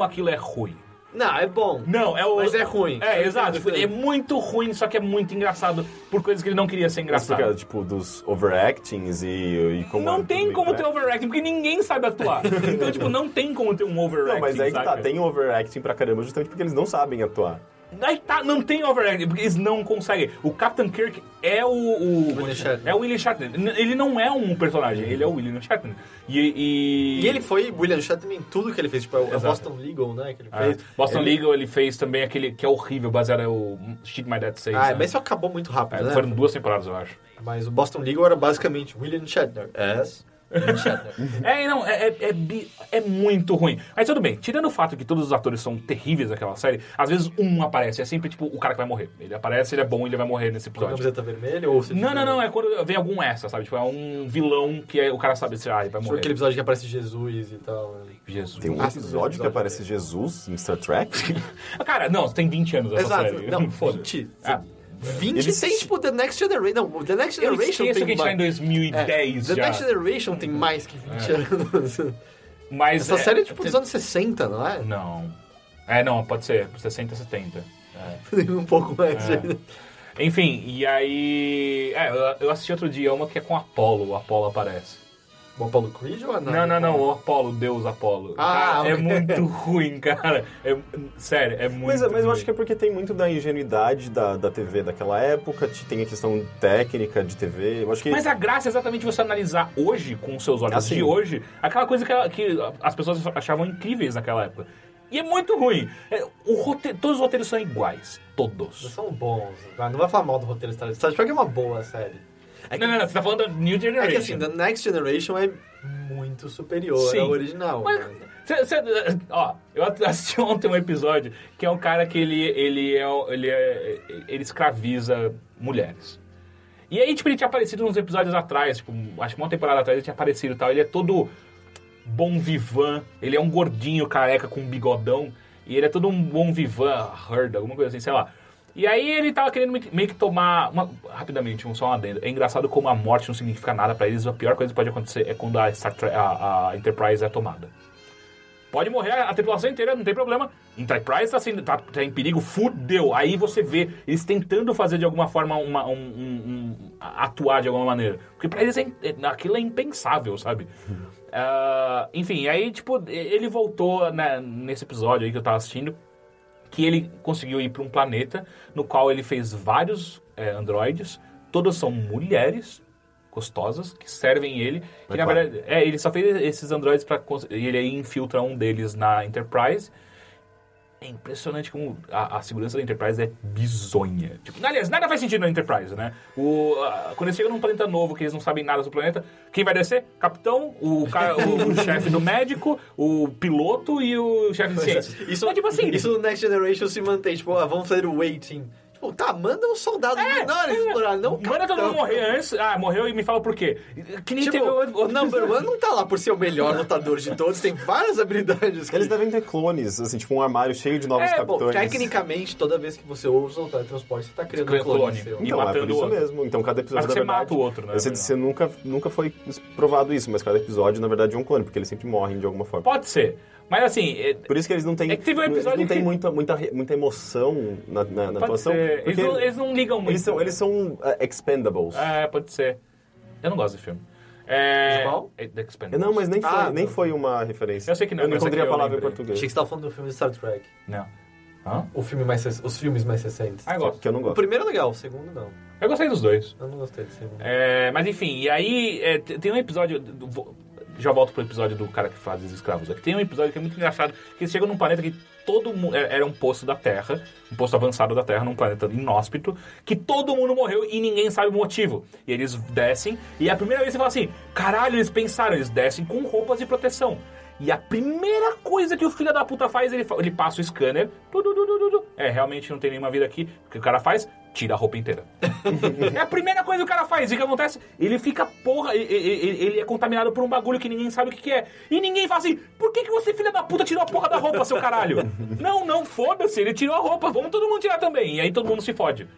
[SPEAKER 1] Como aquilo é ruim.
[SPEAKER 2] Não, é bom.
[SPEAKER 1] Não, é o.
[SPEAKER 2] Mas é ruim.
[SPEAKER 1] É,
[SPEAKER 2] Eu
[SPEAKER 1] exato. é muito ruim, só que é muito engraçado por coisas que ele não queria ser
[SPEAKER 3] Mas por
[SPEAKER 1] engraçado.
[SPEAKER 3] causa, tipo, dos overactings e, e como...
[SPEAKER 1] Não
[SPEAKER 3] é
[SPEAKER 1] tem como ter
[SPEAKER 3] trash.
[SPEAKER 1] overacting, porque ninguém sabe atuar. então, tipo, não tem como ter um overacting.
[SPEAKER 3] Não, mas aí que tá, tem overacting pra caramba justamente porque eles não sabem atuar.
[SPEAKER 1] Aí tá, não tem overacting, porque eles não conseguem. O Captain Kirk é o. o
[SPEAKER 2] William Shatner.
[SPEAKER 1] É o William Shatner. Ele não é um personagem, ele é o William Shatner. E. E,
[SPEAKER 2] E ele foi William Shatner em tudo que ele fez. Tipo, é o
[SPEAKER 1] Exato.
[SPEAKER 2] Boston Legal, né? Que ele
[SPEAKER 1] É,
[SPEAKER 2] fez.
[SPEAKER 1] Boston
[SPEAKER 2] ele...
[SPEAKER 1] Legal, ele fez também aquele que é horrível, baseado no Shit My Dad Says.
[SPEAKER 2] Ah,
[SPEAKER 1] né?
[SPEAKER 2] mas isso acabou muito rápido,
[SPEAKER 1] É,
[SPEAKER 2] né?
[SPEAKER 1] Foram duas temporadas, eu acho.
[SPEAKER 2] Mas o Boston Legal era basicamente William Shatner. As William Shatner.
[SPEAKER 1] É, não, é, é, é é muito ruim. Mas tudo bem, tirando o fato que todos os atores são terríveis naquela série, às vezes um aparece, é sempre tipo o cara que vai morrer. Ele aparece, ele é bom, ele vai morrer nesse
[SPEAKER 2] Com a
[SPEAKER 1] episódio.
[SPEAKER 2] camiseta vermelha ou...
[SPEAKER 1] Não, não, não, é quando vem algum extra, sabe? Tipo, é um vilão que é- o cara sabe se ah, ele vai
[SPEAKER 2] Tipo
[SPEAKER 1] morrer.
[SPEAKER 2] aquele episódio que aparece Jesus e tal. né?
[SPEAKER 1] Jesus.
[SPEAKER 3] Tem um episódio
[SPEAKER 2] episódio
[SPEAKER 3] que aparece Jesus em Star Trek?
[SPEAKER 1] Cara, não, tem 20 anos essa
[SPEAKER 2] Exato.
[SPEAKER 1] série.
[SPEAKER 2] Não,
[SPEAKER 1] Foda-se.
[SPEAKER 2] 20.
[SPEAKER 1] Ah,
[SPEAKER 2] 20
[SPEAKER 3] Eles-
[SPEAKER 2] tem, tipo, The Next Generation. Não, The Next
[SPEAKER 1] eu
[SPEAKER 2] Generation
[SPEAKER 1] esqueço
[SPEAKER 2] tem
[SPEAKER 1] que a gente tá em
[SPEAKER 2] mais-
[SPEAKER 1] 2010
[SPEAKER 2] É, The
[SPEAKER 1] já.
[SPEAKER 2] Next Generation tem mais que 20 anos.
[SPEAKER 1] Mas
[SPEAKER 2] Essa
[SPEAKER 1] é-
[SPEAKER 2] série é tipo dos anos 60, não é?
[SPEAKER 1] Não. É, não, pode ser, 60, 70. É.
[SPEAKER 2] um pouco mais.
[SPEAKER 1] É. Enfim, e aí. É, eu- eu assisti outro dia uma que é com Apollo, o Apollo aparece.
[SPEAKER 2] O Apollo Creed ou a
[SPEAKER 1] Não, não, não, o Apolo, Deus Apolo.
[SPEAKER 2] Ah,
[SPEAKER 1] Cara, é muito ruim, cara. É, sério, é muito
[SPEAKER 3] Mas, mas eu
[SPEAKER 1] ruim.
[SPEAKER 3] acho que é porque tem muito da ingenuidade da, da TV daquela época, te- tem a questão técnica de TV. Eu acho que.
[SPEAKER 1] Mas a graça é exatamente você analisar hoje, com os seus olhos
[SPEAKER 3] Assim.
[SPEAKER 1] de hoje, aquela coisa que, que as pessoas achavam incríveis naquela época. E é muito ruim. É, o rote- todos os roteiros são iguais.
[SPEAKER 2] Não
[SPEAKER 1] Todos.
[SPEAKER 2] são bons. Não vai falar mal do roteiro Star Trek. Star Trek é uma boa série. É que,
[SPEAKER 1] Não, não, não, você tá falando da New
[SPEAKER 2] é
[SPEAKER 1] Generation.
[SPEAKER 2] que assim, The Next Generation é muito superior
[SPEAKER 1] Sim.
[SPEAKER 2] ao original.
[SPEAKER 1] Mas,
[SPEAKER 2] né?
[SPEAKER 1] cê- cê- ó, eu assisti ontem um episódio que é um cara que ele, ele, é, ele, é, ele escraviza mulheres. E aí, tipo, ele tinha aparecido uns episódios atrás, tipo, acho que uma temporada atrás ele tinha aparecido e tal. Ele é todo bom vivan, ele é um gordinho careca com um bigodão, e ele é todo um bom vivan, herd, alguma coisa assim, sei lá. E aí ele tava querendo meio que- tomar, uma- rapidamente, um só um adendo. É engraçado como a morte não significa nada pra eles, a pior coisa que pode acontecer é quando a, Trek- a- a Enterprise é tomada. Pode morrer a tripulação inteira, não tem problema. Enterprise tá, sendo, tá, tá em perigo, fudeu. Aí você vê eles tentando fazer de alguma forma uma, um, um- um- atuar de alguma maneira. Porque pra eles é, é- aquilo é impensável, sabe? Ah, enfim, aí, tipo, ele voltou né, nesse episódio aí que eu tava assistindo, que ele conseguiu ir pra um planeta no qual ele fez vários é, androides, todas são mulheres gostosas que servem ele. Que, na verdade, é, ele só fez esses androides para e ele aí infiltra um deles na Enterprise. É impressionante como a, a segurança da Enterprise é bizonha. Tipo, aliás, nada faz sentido na Enterprise, né? O, a- quando eles chegam num planeta novo, que eles não sabem nada sobre o planeta, quem vai descer? Capitão, o, cara- o, o chefe do médico, o piloto e o chefe de ciências.
[SPEAKER 2] Isso,
[SPEAKER 1] Mas, tipo assim,
[SPEAKER 2] isso no Next Generation se mantém, tipo, ah, vamos fazer o waiting. Tipo, tá, manda uns soldados menores explorar, não o
[SPEAKER 1] Manda todo mundo morrer antes. Ah, morreu e me fala por quê. Que nem
[SPEAKER 2] Tipo,
[SPEAKER 1] teve outro,
[SPEAKER 2] o Number. One não tá lá por ser o melhor lutador de todos, tem várias habilidades. que-
[SPEAKER 3] Eles devem ter clones, assim, tipo um armário cheio de novos
[SPEAKER 2] É, bom,
[SPEAKER 3] capitães.
[SPEAKER 2] tecnicamente, toda vez que você usa o teletransporte, você tá criando
[SPEAKER 1] Cria
[SPEAKER 2] um clone,
[SPEAKER 1] clone.
[SPEAKER 2] seu.
[SPEAKER 1] E
[SPEAKER 3] Então, é por
[SPEAKER 1] o
[SPEAKER 3] isso
[SPEAKER 1] outro.
[SPEAKER 3] mesmo. Então, cada episódio,
[SPEAKER 1] Mas você
[SPEAKER 3] na verdade...
[SPEAKER 1] mata o outro, né?
[SPEAKER 3] Você, você nunca, nunca foi provado isso, mas cada episódio, na verdade, é um clone, porque eles sempre morrem de alguma forma.
[SPEAKER 1] Pode ser. Mas assim, é-
[SPEAKER 3] Por isso que eles não têm,
[SPEAKER 1] É que teve um episódio
[SPEAKER 3] não
[SPEAKER 1] que-
[SPEAKER 3] muita, muita, re- muita emoção na, na, na atuação.
[SPEAKER 1] Eles não, eles não ligam muito.
[SPEAKER 3] eles são, eles são uh, expendables.
[SPEAKER 1] É, pode ser. Eu não gosto desse filme. É...
[SPEAKER 2] De qual?
[SPEAKER 1] É The Expendables.
[SPEAKER 3] Não, mas nem foi,
[SPEAKER 2] Ah,
[SPEAKER 3] nem
[SPEAKER 2] não.
[SPEAKER 3] foi uma referência.
[SPEAKER 1] Eu sei que não,
[SPEAKER 3] Eu não
[SPEAKER 1] é
[SPEAKER 3] encontrei a palavra em português.
[SPEAKER 2] Achei que você tava falando do filme de Star Trek.
[SPEAKER 1] Não. Hã?
[SPEAKER 2] O filme mais, os filmes mais recentes.
[SPEAKER 1] Ah, eu gosto.
[SPEAKER 3] Que eu não
[SPEAKER 2] O
[SPEAKER 3] gosto.
[SPEAKER 2] primeiro é legal, o segundo não.
[SPEAKER 1] Eu gostei dos dois.
[SPEAKER 2] Eu não gostei do segundo.
[SPEAKER 1] É, mas enfim, e aí é, tem um episódio. do- já volto pro episódio do cara que faz os escravos. Aqui tem um episódio que é muito engraçado, que eles chegam num planeta que todo mundo. Era um posto da Terra, um posto avançado da Terra, num planeta inóspito, que todo mundo morreu e ninguém sabe o motivo. E eles descem, e a primeira vez você fala assim: caralho, eles pensaram, eles descem com roupas de proteção. E a primeira coisa que o filho da puta faz, ele, ele passa o scanner. tu, tu, tu. É, realmente não tem nenhuma vida aqui. O que o cara faz? Tira a roupa inteira. É a primeira coisa que o cara faz. E o que acontece? Ele fica, porra, ele, ele- ele é contaminado por um bagulho que ninguém sabe o que, que é. E ninguém fala assim, por que, que você, filha da puta, tirou a porra da roupa, seu caralho? não, não, foda-se, ele tirou a roupa, vamos todo mundo tirar também. E aí todo mundo se fode.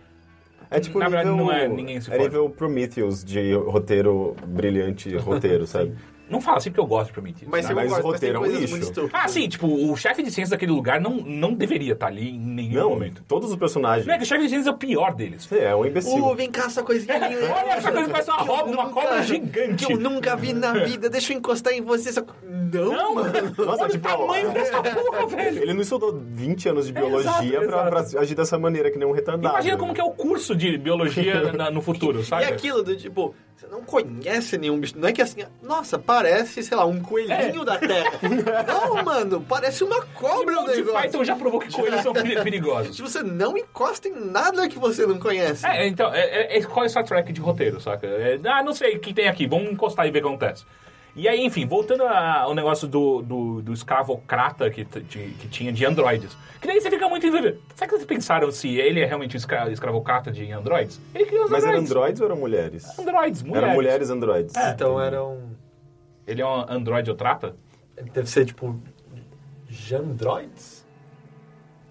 [SPEAKER 3] É tipo
[SPEAKER 1] Na verdade,
[SPEAKER 3] nível,
[SPEAKER 1] não é ninguém se
[SPEAKER 3] É
[SPEAKER 1] fode.
[SPEAKER 3] nível Prometheus de roteiro brilhante, roteiro, sabe?
[SPEAKER 1] Não fala assim porque eu gosto de Prometheus.
[SPEAKER 2] Mas,
[SPEAKER 1] né?
[SPEAKER 3] mas o roteiro é um lixo.
[SPEAKER 1] Ah, sim, tipo, o chefe de ciências daquele lugar não, não deveria estar ali em nenhum
[SPEAKER 3] Não,
[SPEAKER 1] momento.
[SPEAKER 3] todos os personagens.
[SPEAKER 1] Não é que o chefe de ciências é o pior deles.
[SPEAKER 3] É, um imbecil.
[SPEAKER 2] Uh, vem cá essa coisinha ali.
[SPEAKER 1] Olha essa coisa que parece uma roupa, uma cobra gigante.
[SPEAKER 2] Que eu nunca vi na vida. Deixa eu encostar em você. Só... Não,
[SPEAKER 1] Não,
[SPEAKER 2] mano.
[SPEAKER 3] Nossa,
[SPEAKER 1] olha
[SPEAKER 3] tipo,
[SPEAKER 1] o tamanho dessa porra, velho.
[SPEAKER 3] Ele não estudou 20 anos de biologia
[SPEAKER 1] exato,
[SPEAKER 3] pra, pra
[SPEAKER 1] exato.
[SPEAKER 3] agir dessa maneira, que nem um retardado.
[SPEAKER 1] Imagina como que é o curso de biologia na- no futuro,
[SPEAKER 2] E
[SPEAKER 1] sabe?
[SPEAKER 2] aquilo do tipo, você não conhece nenhum bicho. Não é que assim, nossa, parece, sei lá, um coelhinho da terra. não, mano, parece uma cobra o negócio.
[SPEAKER 1] Python já provou que coelhos são peri- perigosos.
[SPEAKER 2] Tipo, você não encosta em nada que você não conhece.
[SPEAKER 1] É, então, é, é, qual é Star Trek de roteiro, saca? É, ah, não sei o que tem aqui, vamos encostar e ver o que acontece. E aí, enfim, voltando a- ao negócio do, do, do escravocrata que, de- que tinha de androides. Que daí você fica muito em dúvida. Será que vocês pensaram se ele é realmente escra escravocrata de androides? Ele criou os
[SPEAKER 3] Mas eram
[SPEAKER 1] androides.
[SPEAKER 3] ou eram mulheres?
[SPEAKER 1] Androides, mulheres.
[SPEAKER 3] Eram mulheres androides.
[SPEAKER 2] Então era um.
[SPEAKER 1] Ele é um androide ou trata?
[SPEAKER 2] Deve ser tipo. Jandroids?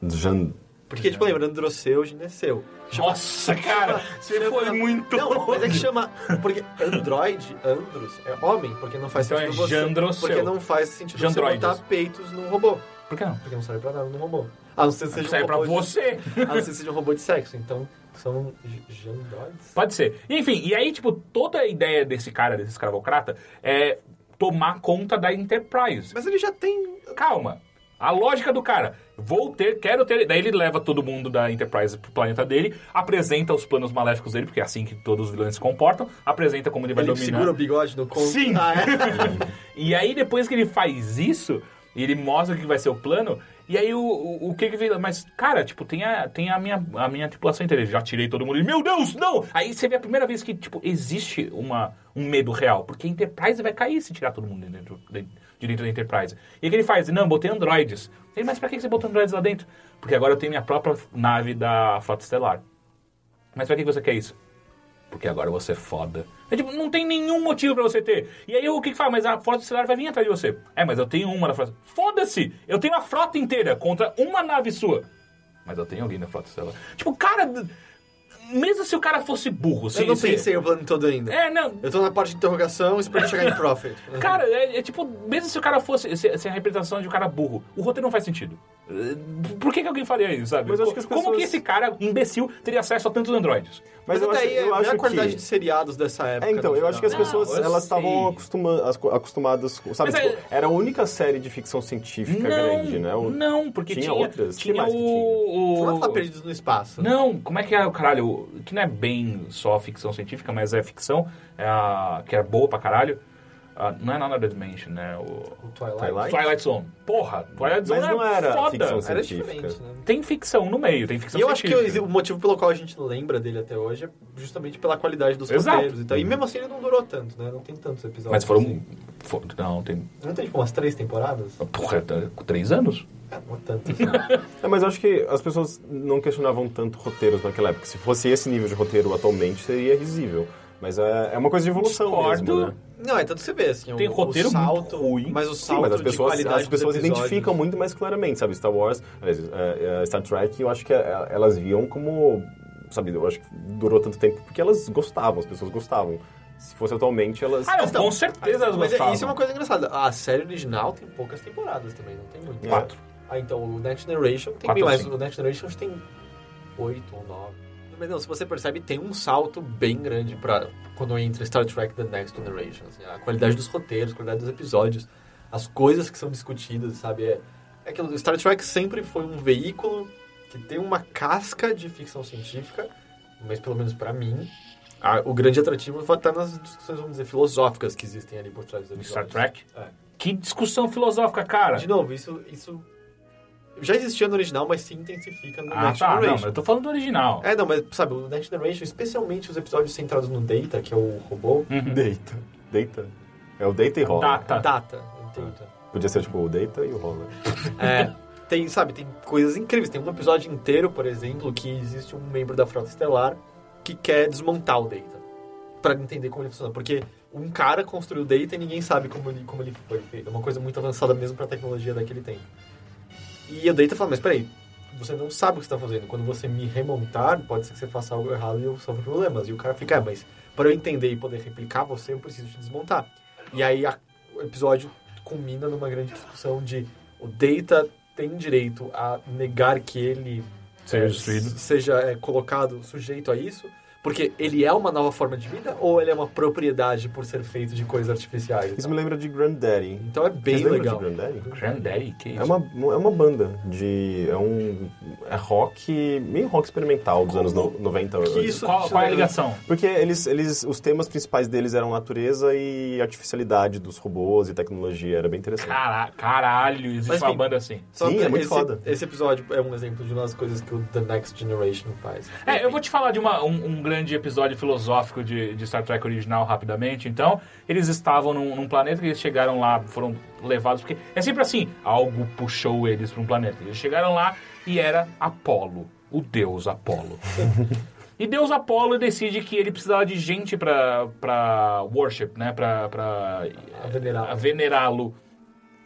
[SPEAKER 3] Jan...
[SPEAKER 2] Porque, tipo, lembra, Androceu, Gineceu.
[SPEAKER 1] Nossa, cara, você
[SPEAKER 2] Chama-
[SPEAKER 1] foi muito
[SPEAKER 2] Não, mas é que chama. Porque Android, Andros, é homem, porque não faz
[SPEAKER 1] Então
[SPEAKER 2] sentido
[SPEAKER 1] é
[SPEAKER 2] você.
[SPEAKER 1] Jandroceu.
[SPEAKER 2] Porque não faz sentido você
[SPEAKER 1] Jandroides.
[SPEAKER 2] botar peitos num robô.
[SPEAKER 1] Por que não?
[SPEAKER 2] Porque não serve pra nada num robô. A não ser que seja
[SPEAKER 1] Serve
[SPEAKER 2] um
[SPEAKER 1] pra
[SPEAKER 2] robô de-
[SPEAKER 1] você.
[SPEAKER 2] A não ser que seja um robô de sexo. Então, São j- Jandroids?
[SPEAKER 1] Pode ser. Enfim, e aí, tipo, toda a ideia desse cara, desse escravocrata, é tomar conta da Enterprise.
[SPEAKER 2] Mas ele já tem...
[SPEAKER 1] Calma. A lógica do cara, vou ter, quero ter. Daí ele leva todo mundo da Enterprise pro planeta dele, apresenta os planos maléficos dele, porque é assim que todos os vilões se comportam, apresenta como ele vai
[SPEAKER 2] Ele
[SPEAKER 1] dominar.
[SPEAKER 2] segura o bigode no conto.
[SPEAKER 1] Sim.
[SPEAKER 2] Ah, é?
[SPEAKER 1] E aí, depois que ele faz isso, ele mostra o que vai ser o plano, e aí o, o, o que que vem. Mas, cara, tipo, tem a, tem a, minha, a minha tripulação inteira. Já tirei todo mundo e, meu Deus, não! Aí você vê a primeira vez que, tipo, existe uma, um medo real, porque a Enterprise vai cair se tirar todo mundo de dentro, dentro da Enterprise. E o que ele faz? Não, botei androides. Ele, mas pra que você botou androides lá dentro? Porque agora eu tenho minha própria nave da Frota Estelar. Mas pra que você quer isso? Porque agora você é foda. É, tipo, não tem nenhum motivo pra você ter. E aí o que que faz? Mas a frota estelar vai vir atrás de você. É, mas eu tenho uma na frota. Foda-se! Eu tenho a frota inteira contra uma nave sua. Mas eu tenho alguém na frota estelar. Tipo, cara. Mesmo se o cara fosse burro, se,
[SPEAKER 2] Eu não
[SPEAKER 1] se-
[SPEAKER 2] pensei o plano todo ainda.
[SPEAKER 1] É, não.
[SPEAKER 2] Eu tô na parte de interrogação esperando chegar em Profit.
[SPEAKER 1] Cara, é, é tipo, mesmo se o cara fosse. Se, se a representação de um cara burro, o roteiro não faz sentido. Por que, que alguém faria isso, sabe?
[SPEAKER 3] Mas acho que as
[SPEAKER 1] Como
[SPEAKER 3] pessoas-
[SPEAKER 1] que esse cara, imbecil, teria acesso a tantos androides?
[SPEAKER 2] Mas,
[SPEAKER 3] Mas eu
[SPEAKER 2] até
[SPEAKER 3] acho,
[SPEAKER 2] aí,
[SPEAKER 3] eu
[SPEAKER 2] é
[SPEAKER 3] acho
[SPEAKER 2] a qualidade
[SPEAKER 3] que...
[SPEAKER 2] de seriados dessa época.
[SPEAKER 3] É, então,
[SPEAKER 2] no
[SPEAKER 3] eu acho que as pessoas,
[SPEAKER 1] Não,
[SPEAKER 3] elas estavam acostuma- as- acostumadas, com- sabe, tipo,
[SPEAKER 1] é-
[SPEAKER 3] era a única série de ficção científica grande, né? O-
[SPEAKER 1] não, porque
[SPEAKER 3] tinha
[SPEAKER 1] tinha,
[SPEAKER 3] outras?
[SPEAKER 1] Tinha
[SPEAKER 3] mais que
[SPEAKER 1] o,
[SPEAKER 2] Você
[SPEAKER 1] o-
[SPEAKER 2] vai falar perdidos no espaço.
[SPEAKER 1] Não, como é que é o caralho? Que não é bem só ficção científica, mas é ficção, é a, que é boa pra caralho. Ah, não é Another Dimension, né? O
[SPEAKER 2] O Twilight.
[SPEAKER 3] Twilight?
[SPEAKER 1] Twilight Zone. Porra, Twilight Zone
[SPEAKER 3] Mas
[SPEAKER 1] é
[SPEAKER 3] não era
[SPEAKER 1] foda.
[SPEAKER 3] ficção
[SPEAKER 2] Era
[SPEAKER 3] científica.
[SPEAKER 2] diferente, né?
[SPEAKER 1] Tem ficção no meio, tem ficção
[SPEAKER 2] E eu acho que o motivo pelo qual a gente lembra dele até hoje é justamente pela qualidade dos
[SPEAKER 1] Exato.
[SPEAKER 2] roteiros e tal. E mesmo assim ele não durou tanto, né? Não tem tantos episódios.
[SPEAKER 1] Mas foram...
[SPEAKER 2] assim.
[SPEAKER 1] for- não, tem...
[SPEAKER 2] Não tem tipo umas três temporadas?
[SPEAKER 1] Porra, tá- três anos?
[SPEAKER 2] É, não é tanto assim.
[SPEAKER 3] É, mas eu acho que as pessoas não questionavam tanto roteiros naquela época. Se fosse esse nível de roteiro atualmente, seria risível. Mas é, é uma coisa de evolução
[SPEAKER 1] Discordo.
[SPEAKER 3] mesmo, né?
[SPEAKER 2] não, é tanto você vê, assim.
[SPEAKER 1] Tem
[SPEAKER 2] o,
[SPEAKER 1] roteiro
[SPEAKER 2] o salto,
[SPEAKER 1] muito ruim.
[SPEAKER 2] Mas o
[SPEAKER 3] Sim,
[SPEAKER 2] salto
[SPEAKER 3] mas as
[SPEAKER 2] de
[SPEAKER 3] pessoas,
[SPEAKER 2] qualidade
[SPEAKER 3] as pessoas identificam muito mais claramente, sabe? Star Wars, aliás, é, é, Star Trek, eu acho que é, elas viam como, sabe, eu acho que durou tanto tempo porque elas gostavam, as pessoas gostavam. Se fosse atualmente, elas...
[SPEAKER 1] Ah, não,
[SPEAKER 2] Então,
[SPEAKER 1] com certeza elas
[SPEAKER 2] Mas
[SPEAKER 1] gostavam.
[SPEAKER 2] isso é uma coisa engraçada. A série original tem poucas temporadas também, não tem muito.
[SPEAKER 3] É.
[SPEAKER 1] Quatro.
[SPEAKER 2] Ah, então o Next Generation tem
[SPEAKER 1] Quatro
[SPEAKER 2] bem mais.
[SPEAKER 1] cinco.
[SPEAKER 2] O Next Generation acho que tem oito ou nove. Mas não, se você percebe, tem um salto bem grande pra quando entra Star Trek The Next Generation. assim, a qualidade dos roteiros, a qualidade dos episódios, as coisas que são discutidas, sabe? É, é aquilo, Star Trek sempre foi um veículo que tem uma casca de ficção científica, mas pelo menos pra mim, a- o grande atrativo estar nas discussões, vamos dizer, filosóficas que existem ali por trás dos
[SPEAKER 1] Star. Trek?
[SPEAKER 2] É.
[SPEAKER 1] Que discussão filosófica, cara.
[SPEAKER 2] De novo, isso, isso já existia no original, mas se intensifica no
[SPEAKER 1] Ah,
[SPEAKER 2] Next
[SPEAKER 1] tá. Não,
[SPEAKER 2] Generation.
[SPEAKER 1] eu tô falando do original.
[SPEAKER 2] É, não, mas sabe, o Next Generation, especialmente os episódios centrados no Data, que é o robô.
[SPEAKER 3] Deita. Deita. É o Deita e rola.
[SPEAKER 1] Data.
[SPEAKER 2] Data, Data.
[SPEAKER 3] Podia ser tipo o Deita e o rola.
[SPEAKER 2] É, tem, sabe, tem coisas incríveis. Tem um episódio inteiro, por exemplo, que existe um membro da Frota Estelar que quer desmontar o Data. Pra entender como ele funciona. Porque um cara construiu o Data e ninguém sabe como ele, como ele foi feito. É uma coisa muito avançada mesmo pra tecnologia daquele tempo. E o Data fala, mas peraí, você não sabe o que você está fazendo. Quando você me remontar, pode ser que você faça algo errado e eu sofra problemas. E o cara fica, é, mas para eu entender e poder replicar você, eu preciso te desmontar. E aí a- o episódio culmina numa grande discussão de o Data tem direito a negar que ele
[SPEAKER 1] Seja
[SPEAKER 2] é, seja é, colocado sujeito a isso, porque ele é uma nova forma de vida ou ele é uma propriedade por ser feito de coisas artificiais?
[SPEAKER 3] Isso me lembra de Granddaddy.
[SPEAKER 2] Então é bem
[SPEAKER 3] Vocês
[SPEAKER 2] legal.
[SPEAKER 3] de Granddaddy?
[SPEAKER 1] Granddaddy? Que isso?
[SPEAKER 3] É uma, é uma banda de. É um. É rock. meio rock experimental dos anos no- 90.
[SPEAKER 2] que isso-
[SPEAKER 1] Qual, qual é a ligação?
[SPEAKER 3] Porque eles, eles. Os temas principais deles eram natureza e artificialidade dos robôs e tecnologia. Era bem interessante.
[SPEAKER 1] Cara, caralho, existe
[SPEAKER 2] Mas,
[SPEAKER 1] uma
[SPEAKER 2] enfim,
[SPEAKER 1] banda assim.
[SPEAKER 2] Só
[SPEAKER 3] Sim, é muito
[SPEAKER 2] esse,
[SPEAKER 3] foda.
[SPEAKER 2] Esse episódio é um exemplo de uma das coisas que o The Next Generation faz.
[SPEAKER 1] É, eu vou te falar de uma- um, um grande episódio filosófico de, de Star Trek original rapidamente. Então, eles estavam num, num planeta que eles chegaram lá, foram levados. Porque é sempre assim: algo puxou eles para um planeta. Eles chegaram lá e era Apolo, o deus Apolo. E Deus Apolo decide que ele precisava de gente pra, pra worship, né? Pra, pra
[SPEAKER 2] A venerá-lo.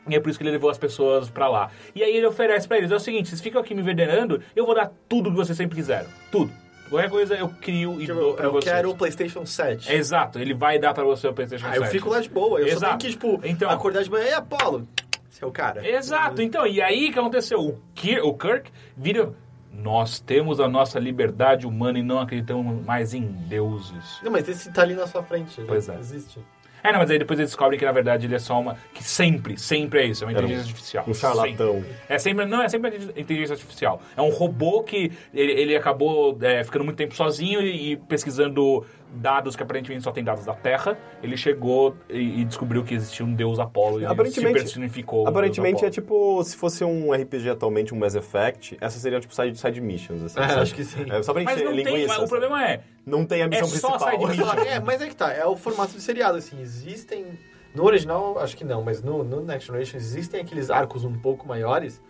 [SPEAKER 1] E é por isso que ele levou as pessoas pra lá. E aí ele oferece pra eles: é o seguinte, vocês ficam aqui me venerando, eu vou dar tudo que vocês sempre quiseram. Tudo. Qualquer coisa eu crio e
[SPEAKER 2] Tipo,
[SPEAKER 1] dou pra
[SPEAKER 2] eu
[SPEAKER 1] vocês.
[SPEAKER 2] quero o PlayStation 7.
[SPEAKER 1] Exato, ele vai dar pra você o PlayStation
[SPEAKER 2] Ah, eu
[SPEAKER 1] 7.
[SPEAKER 2] fico lá de boa. Eu só
[SPEAKER 1] Exato.
[SPEAKER 2] tenho que, tipo,
[SPEAKER 1] Então-
[SPEAKER 2] acordar de manhã. Ei, Apolo! Você é o cara.
[SPEAKER 1] Exato, então, e aí o que aconteceu? O, Kir, o Kirk vira. Nós temos a nossa liberdade humana e não acreditamos mais em deuses.
[SPEAKER 2] Não, mas esse tá ali na sua frente.
[SPEAKER 1] Pois é.
[SPEAKER 2] Existe.
[SPEAKER 1] É, não, mas aí depois eles descobrem que na verdade ele é só uma. Que sempre, sempre é isso, é uma
[SPEAKER 3] Era um-
[SPEAKER 1] inteligência artificial.
[SPEAKER 3] Um charlatão.
[SPEAKER 1] Sempre. É sempre, não, é sempre inteligência artificial. É um robô que ele, ele acabou é, ficando muito tempo sozinho e, e pesquisando dados que aparentemente só tem dados da Terra. Ele chegou e, e descobriu que existia um deus Apolo e
[SPEAKER 3] Aparentemente-
[SPEAKER 1] se personificou.
[SPEAKER 3] Aparentemente é
[SPEAKER 1] deus
[SPEAKER 3] tipo, se fosse um RPG atualmente, um Mass Effect, essas seriam tipo side, side missions, assim.
[SPEAKER 2] É, acho que sim.
[SPEAKER 3] É, só pra
[SPEAKER 1] Mas
[SPEAKER 3] encher
[SPEAKER 1] não tem,
[SPEAKER 3] linguiça.
[SPEAKER 1] mas o problema é,
[SPEAKER 3] Não tem a missão
[SPEAKER 1] é só
[SPEAKER 3] principal.
[SPEAKER 1] side mission.
[SPEAKER 2] É, mas é que tá, é o formato de seriado, assim, existem... No original, acho que não, mas no, no Next Generation existem aqueles arcos um pouco maiores,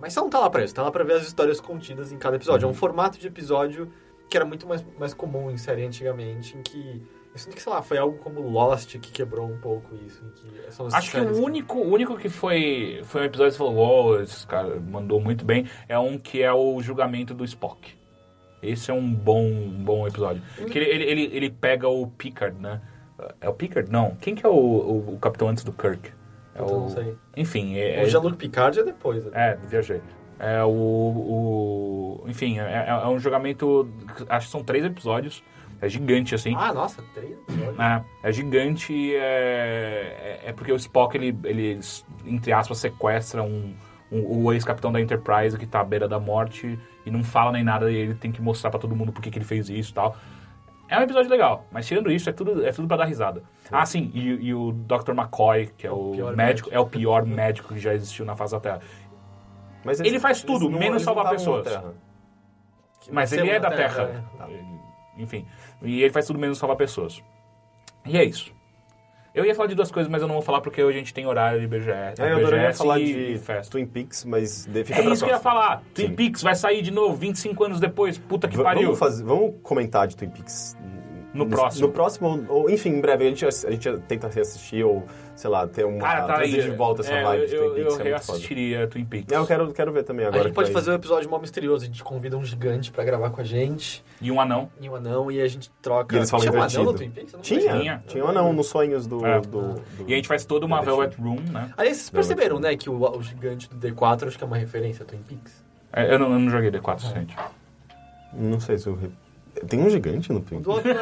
[SPEAKER 2] mas você não tá lá pra isso, tá lá pra ver as histórias contidas em cada episódio. É um formato de episódio que era muito mais, mais comum em série antigamente, em que... Eu sinto que, sei lá, foi algo como Lost que quebrou um pouco isso. Que
[SPEAKER 1] Acho que o único, o único que foi, foi um episódio que você falou, uou, esse cara mandou muito bem, é um que é o julgamento do Spock. Esse é um bom, um bom episódio. Que ele, ele, ele, ele pega o Picard, né? É o Picard? Não. Quem que é o, o, o capitão antes do Kirk? É o...
[SPEAKER 2] não sei.
[SPEAKER 1] Enfim, é...
[SPEAKER 2] O Jean-Luc Picard é depois. né?
[SPEAKER 1] É, viajei. É o, o... Enfim, é, é um julgamento... Acho que são três episódios. É gigante, assim.
[SPEAKER 2] Ah, nossa, três episódios.
[SPEAKER 1] É, é gigante é, é, é porque o Spock, ele, ele, entre aspas, sequestra um, um- o ex-capitão da Enterprise que tá à beira da morte e não fala nem nada e ele tem que mostrar pra todo mundo por que ele fez isso e tal. É um episódio legal, mas tirando isso, é tudo, é tudo pra dar risada. Ah, sim, e, e o Dr. McCoy, que é o,
[SPEAKER 2] pior
[SPEAKER 1] médico,
[SPEAKER 2] médico.
[SPEAKER 1] é o pior médico que já existiu na face da Terra.
[SPEAKER 3] Mas
[SPEAKER 1] Ele faz tudo,
[SPEAKER 3] não-
[SPEAKER 1] menos
[SPEAKER 3] eles não
[SPEAKER 1] salvar
[SPEAKER 3] estavam na
[SPEAKER 1] pessoas.
[SPEAKER 3] Terra.
[SPEAKER 1] Mas ele é da
[SPEAKER 2] Terra, né?
[SPEAKER 1] Enfim. E ele faz tudo menos salvar pessoas. E é isso. Eu ia falar de duas coisas, mas eu não vou falar porque hoje a gente tem horário de BGS.
[SPEAKER 3] É, eu adoraria
[SPEAKER 1] BGS
[SPEAKER 3] falar
[SPEAKER 1] e
[SPEAKER 3] de
[SPEAKER 1] festa.
[SPEAKER 3] Twin Peaks, mas de- fica
[SPEAKER 1] É
[SPEAKER 3] pra
[SPEAKER 1] isso que eu ia
[SPEAKER 3] próxima.
[SPEAKER 1] falar. Twin
[SPEAKER 3] Sim.
[SPEAKER 1] Peaks vai sair de novo 25 anos depois. Puta que
[SPEAKER 3] V-
[SPEAKER 1] pariu.
[SPEAKER 3] Vamos, fazer, vamos comentar de Twin Peaks
[SPEAKER 1] No próximo.
[SPEAKER 3] No próximo, ou enfim, em breve. A gente, a gente tenta reassistir ou, sei lá, ter uma.
[SPEAKER 1] Cara, tá aí.
[SPEAKER 3] trazer de volta essa
[SPEAKER 1] é,
[SPEAKER 3] vibe
[SPEAKER 1] eu,
[SPEAKER 3] de
[SPEAKER 1] eu,
[SPEAKER 3] Twin
[SPEAKER 1] eu
[SPEAKER 3] Peaks. que é muito foda.
[SPEAKER 1] reassistiria Twin Peaks.
[SPEAKER 3] É, eu quero, quero ver também
[SPEAKER 2] A
[SPEAKER 3] agora.
[SPEAKER 2] gente
[SPEAKER 3] que
[SPEAKER 2] pode
[SPEAKER 3] vai-
[SPEAKER 2] fazer um episódio mó misterioso. A gente convida um gigante pra gravar com a gente.
[SPEAKER 1] E um anão.
[SPEAKER 2] E um anão, e a gente troca.
[SPEAKER 3] E eles falam
[SPEAKER 2] Tinha um anão no Twin Peaks? Eu não
[SPEAKER 3] Tinha.
[SPEAKER 1] Tinha.
[SPEAKER 3] tinha, um anão nos sonhos do.
[SPEAKER 1] É.
[SPEAKER 3] do, do-
[SPEAKER 1] E a gente faz toda uma Velvet Room, né?
[SPEAKER 2] Aliás, vocês perceberam, né, que o, o gigante do D4 acho que é uma referência a Twin Peaks?
[SPEAKER 1] É, Eu não, eu não joguei D4, gente.
[SPEAKER 3] Não sei se eu. Tem um gigante no
[SPEAKER 2] O
[SPEAKER 3] Twin
[SPEAKER 2] do avião.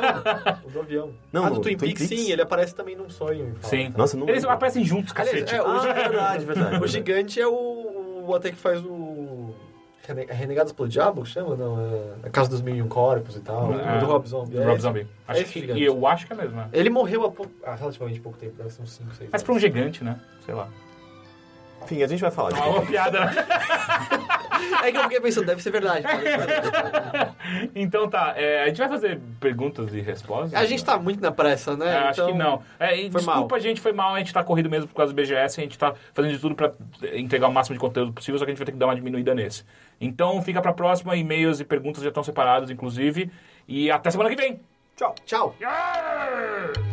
[SPEAKER 2] o do avião.
[SPEAKER 3] Não,
[SPEAKER 2] ah,
[SPEAKER 3] no
[SPEAKER 2] do Twin,
[SPEAKER 3] Twin
[SPEAKER 2] Peaks,
[SPEAKER 3] Peaks?
[SPEAKER 2] sim, ele aparece também num sonho.
[SPEAKER 1] Sim.
[SPEAKER 3] Nossa, não
[SPEAKER 1] Eles
[SPEAKER 3] lembro.
[SPEAKER 1] aparecem juntos,
[SPEAKER 2] Aliás,
[SPEAKER 1] cacete.
[SPEAKER 2] é, o,
[SPEAKER 3] Ah,
[SPEAKER 2] gigante-
[SPEAKER 3] verdade, verdade.
[SPEAKER 2] o gigante é o, o até que faz o... É Renegados pelo Diabo, chama? Não, é a Casa dos Mil e Um Corpos e tal.
[SPEAKER 1] É,
[SPEAKER 2] o do Rob Zombie.
[SPEAKER 1] do
[SPEAKER 2] é
[SPEAKER 1] Rob
[SPEAKER 2] esse.
[SPEAKER 1] Zombie. Acho
[SPEAKER 2] esse
[SPEAKER 1] que,
[SPEAKER 2] gigante.
[SPEAKER 1] e eu acho que é mesmo, né?
[SPEAKER 2] Ele morreu há, pouco, há relativamente pouco tempo, deve ser uns 5, 6
[SPEAKER 1] Mas pra um gigante, né? Sei lá.
[SPEAKER 3] Enfim, a gente vai falar.
[SPEAKER 1] É uma piada?
[SPEAKER 2] É que eu fiquei pensando, deve ser verdade.
[SPEAKER 1] Então tá, é, a gente vai fazer perguntas e respostas?
[SPEAKER 2] a gente tá muito na pressa, né?
[SPEAKER 1] É, acho que
[SPEAKER 2] Então,
[SPEAKER 1] não. É, e
[SPEAKER 2] foi
[SPEAKER 1] desculpa,
[SPEAKER 2] mal.
[SPEAKER 1] gente, foi mal. A gente tá corrido mesmo por causa do BGS. A gente tá fazendo de tudo pra entregar o máximo de conteúdo possível, só que a gente vai ter que dar uma diminuída nesse. Então fica pra próxima. E-mails e perguntas já estão separados, inclusive. E até semana que vem.
[SPEAKER 3] Tchau.
[SPEAKER 2] Tchau.
[SPEAKER 5] I'm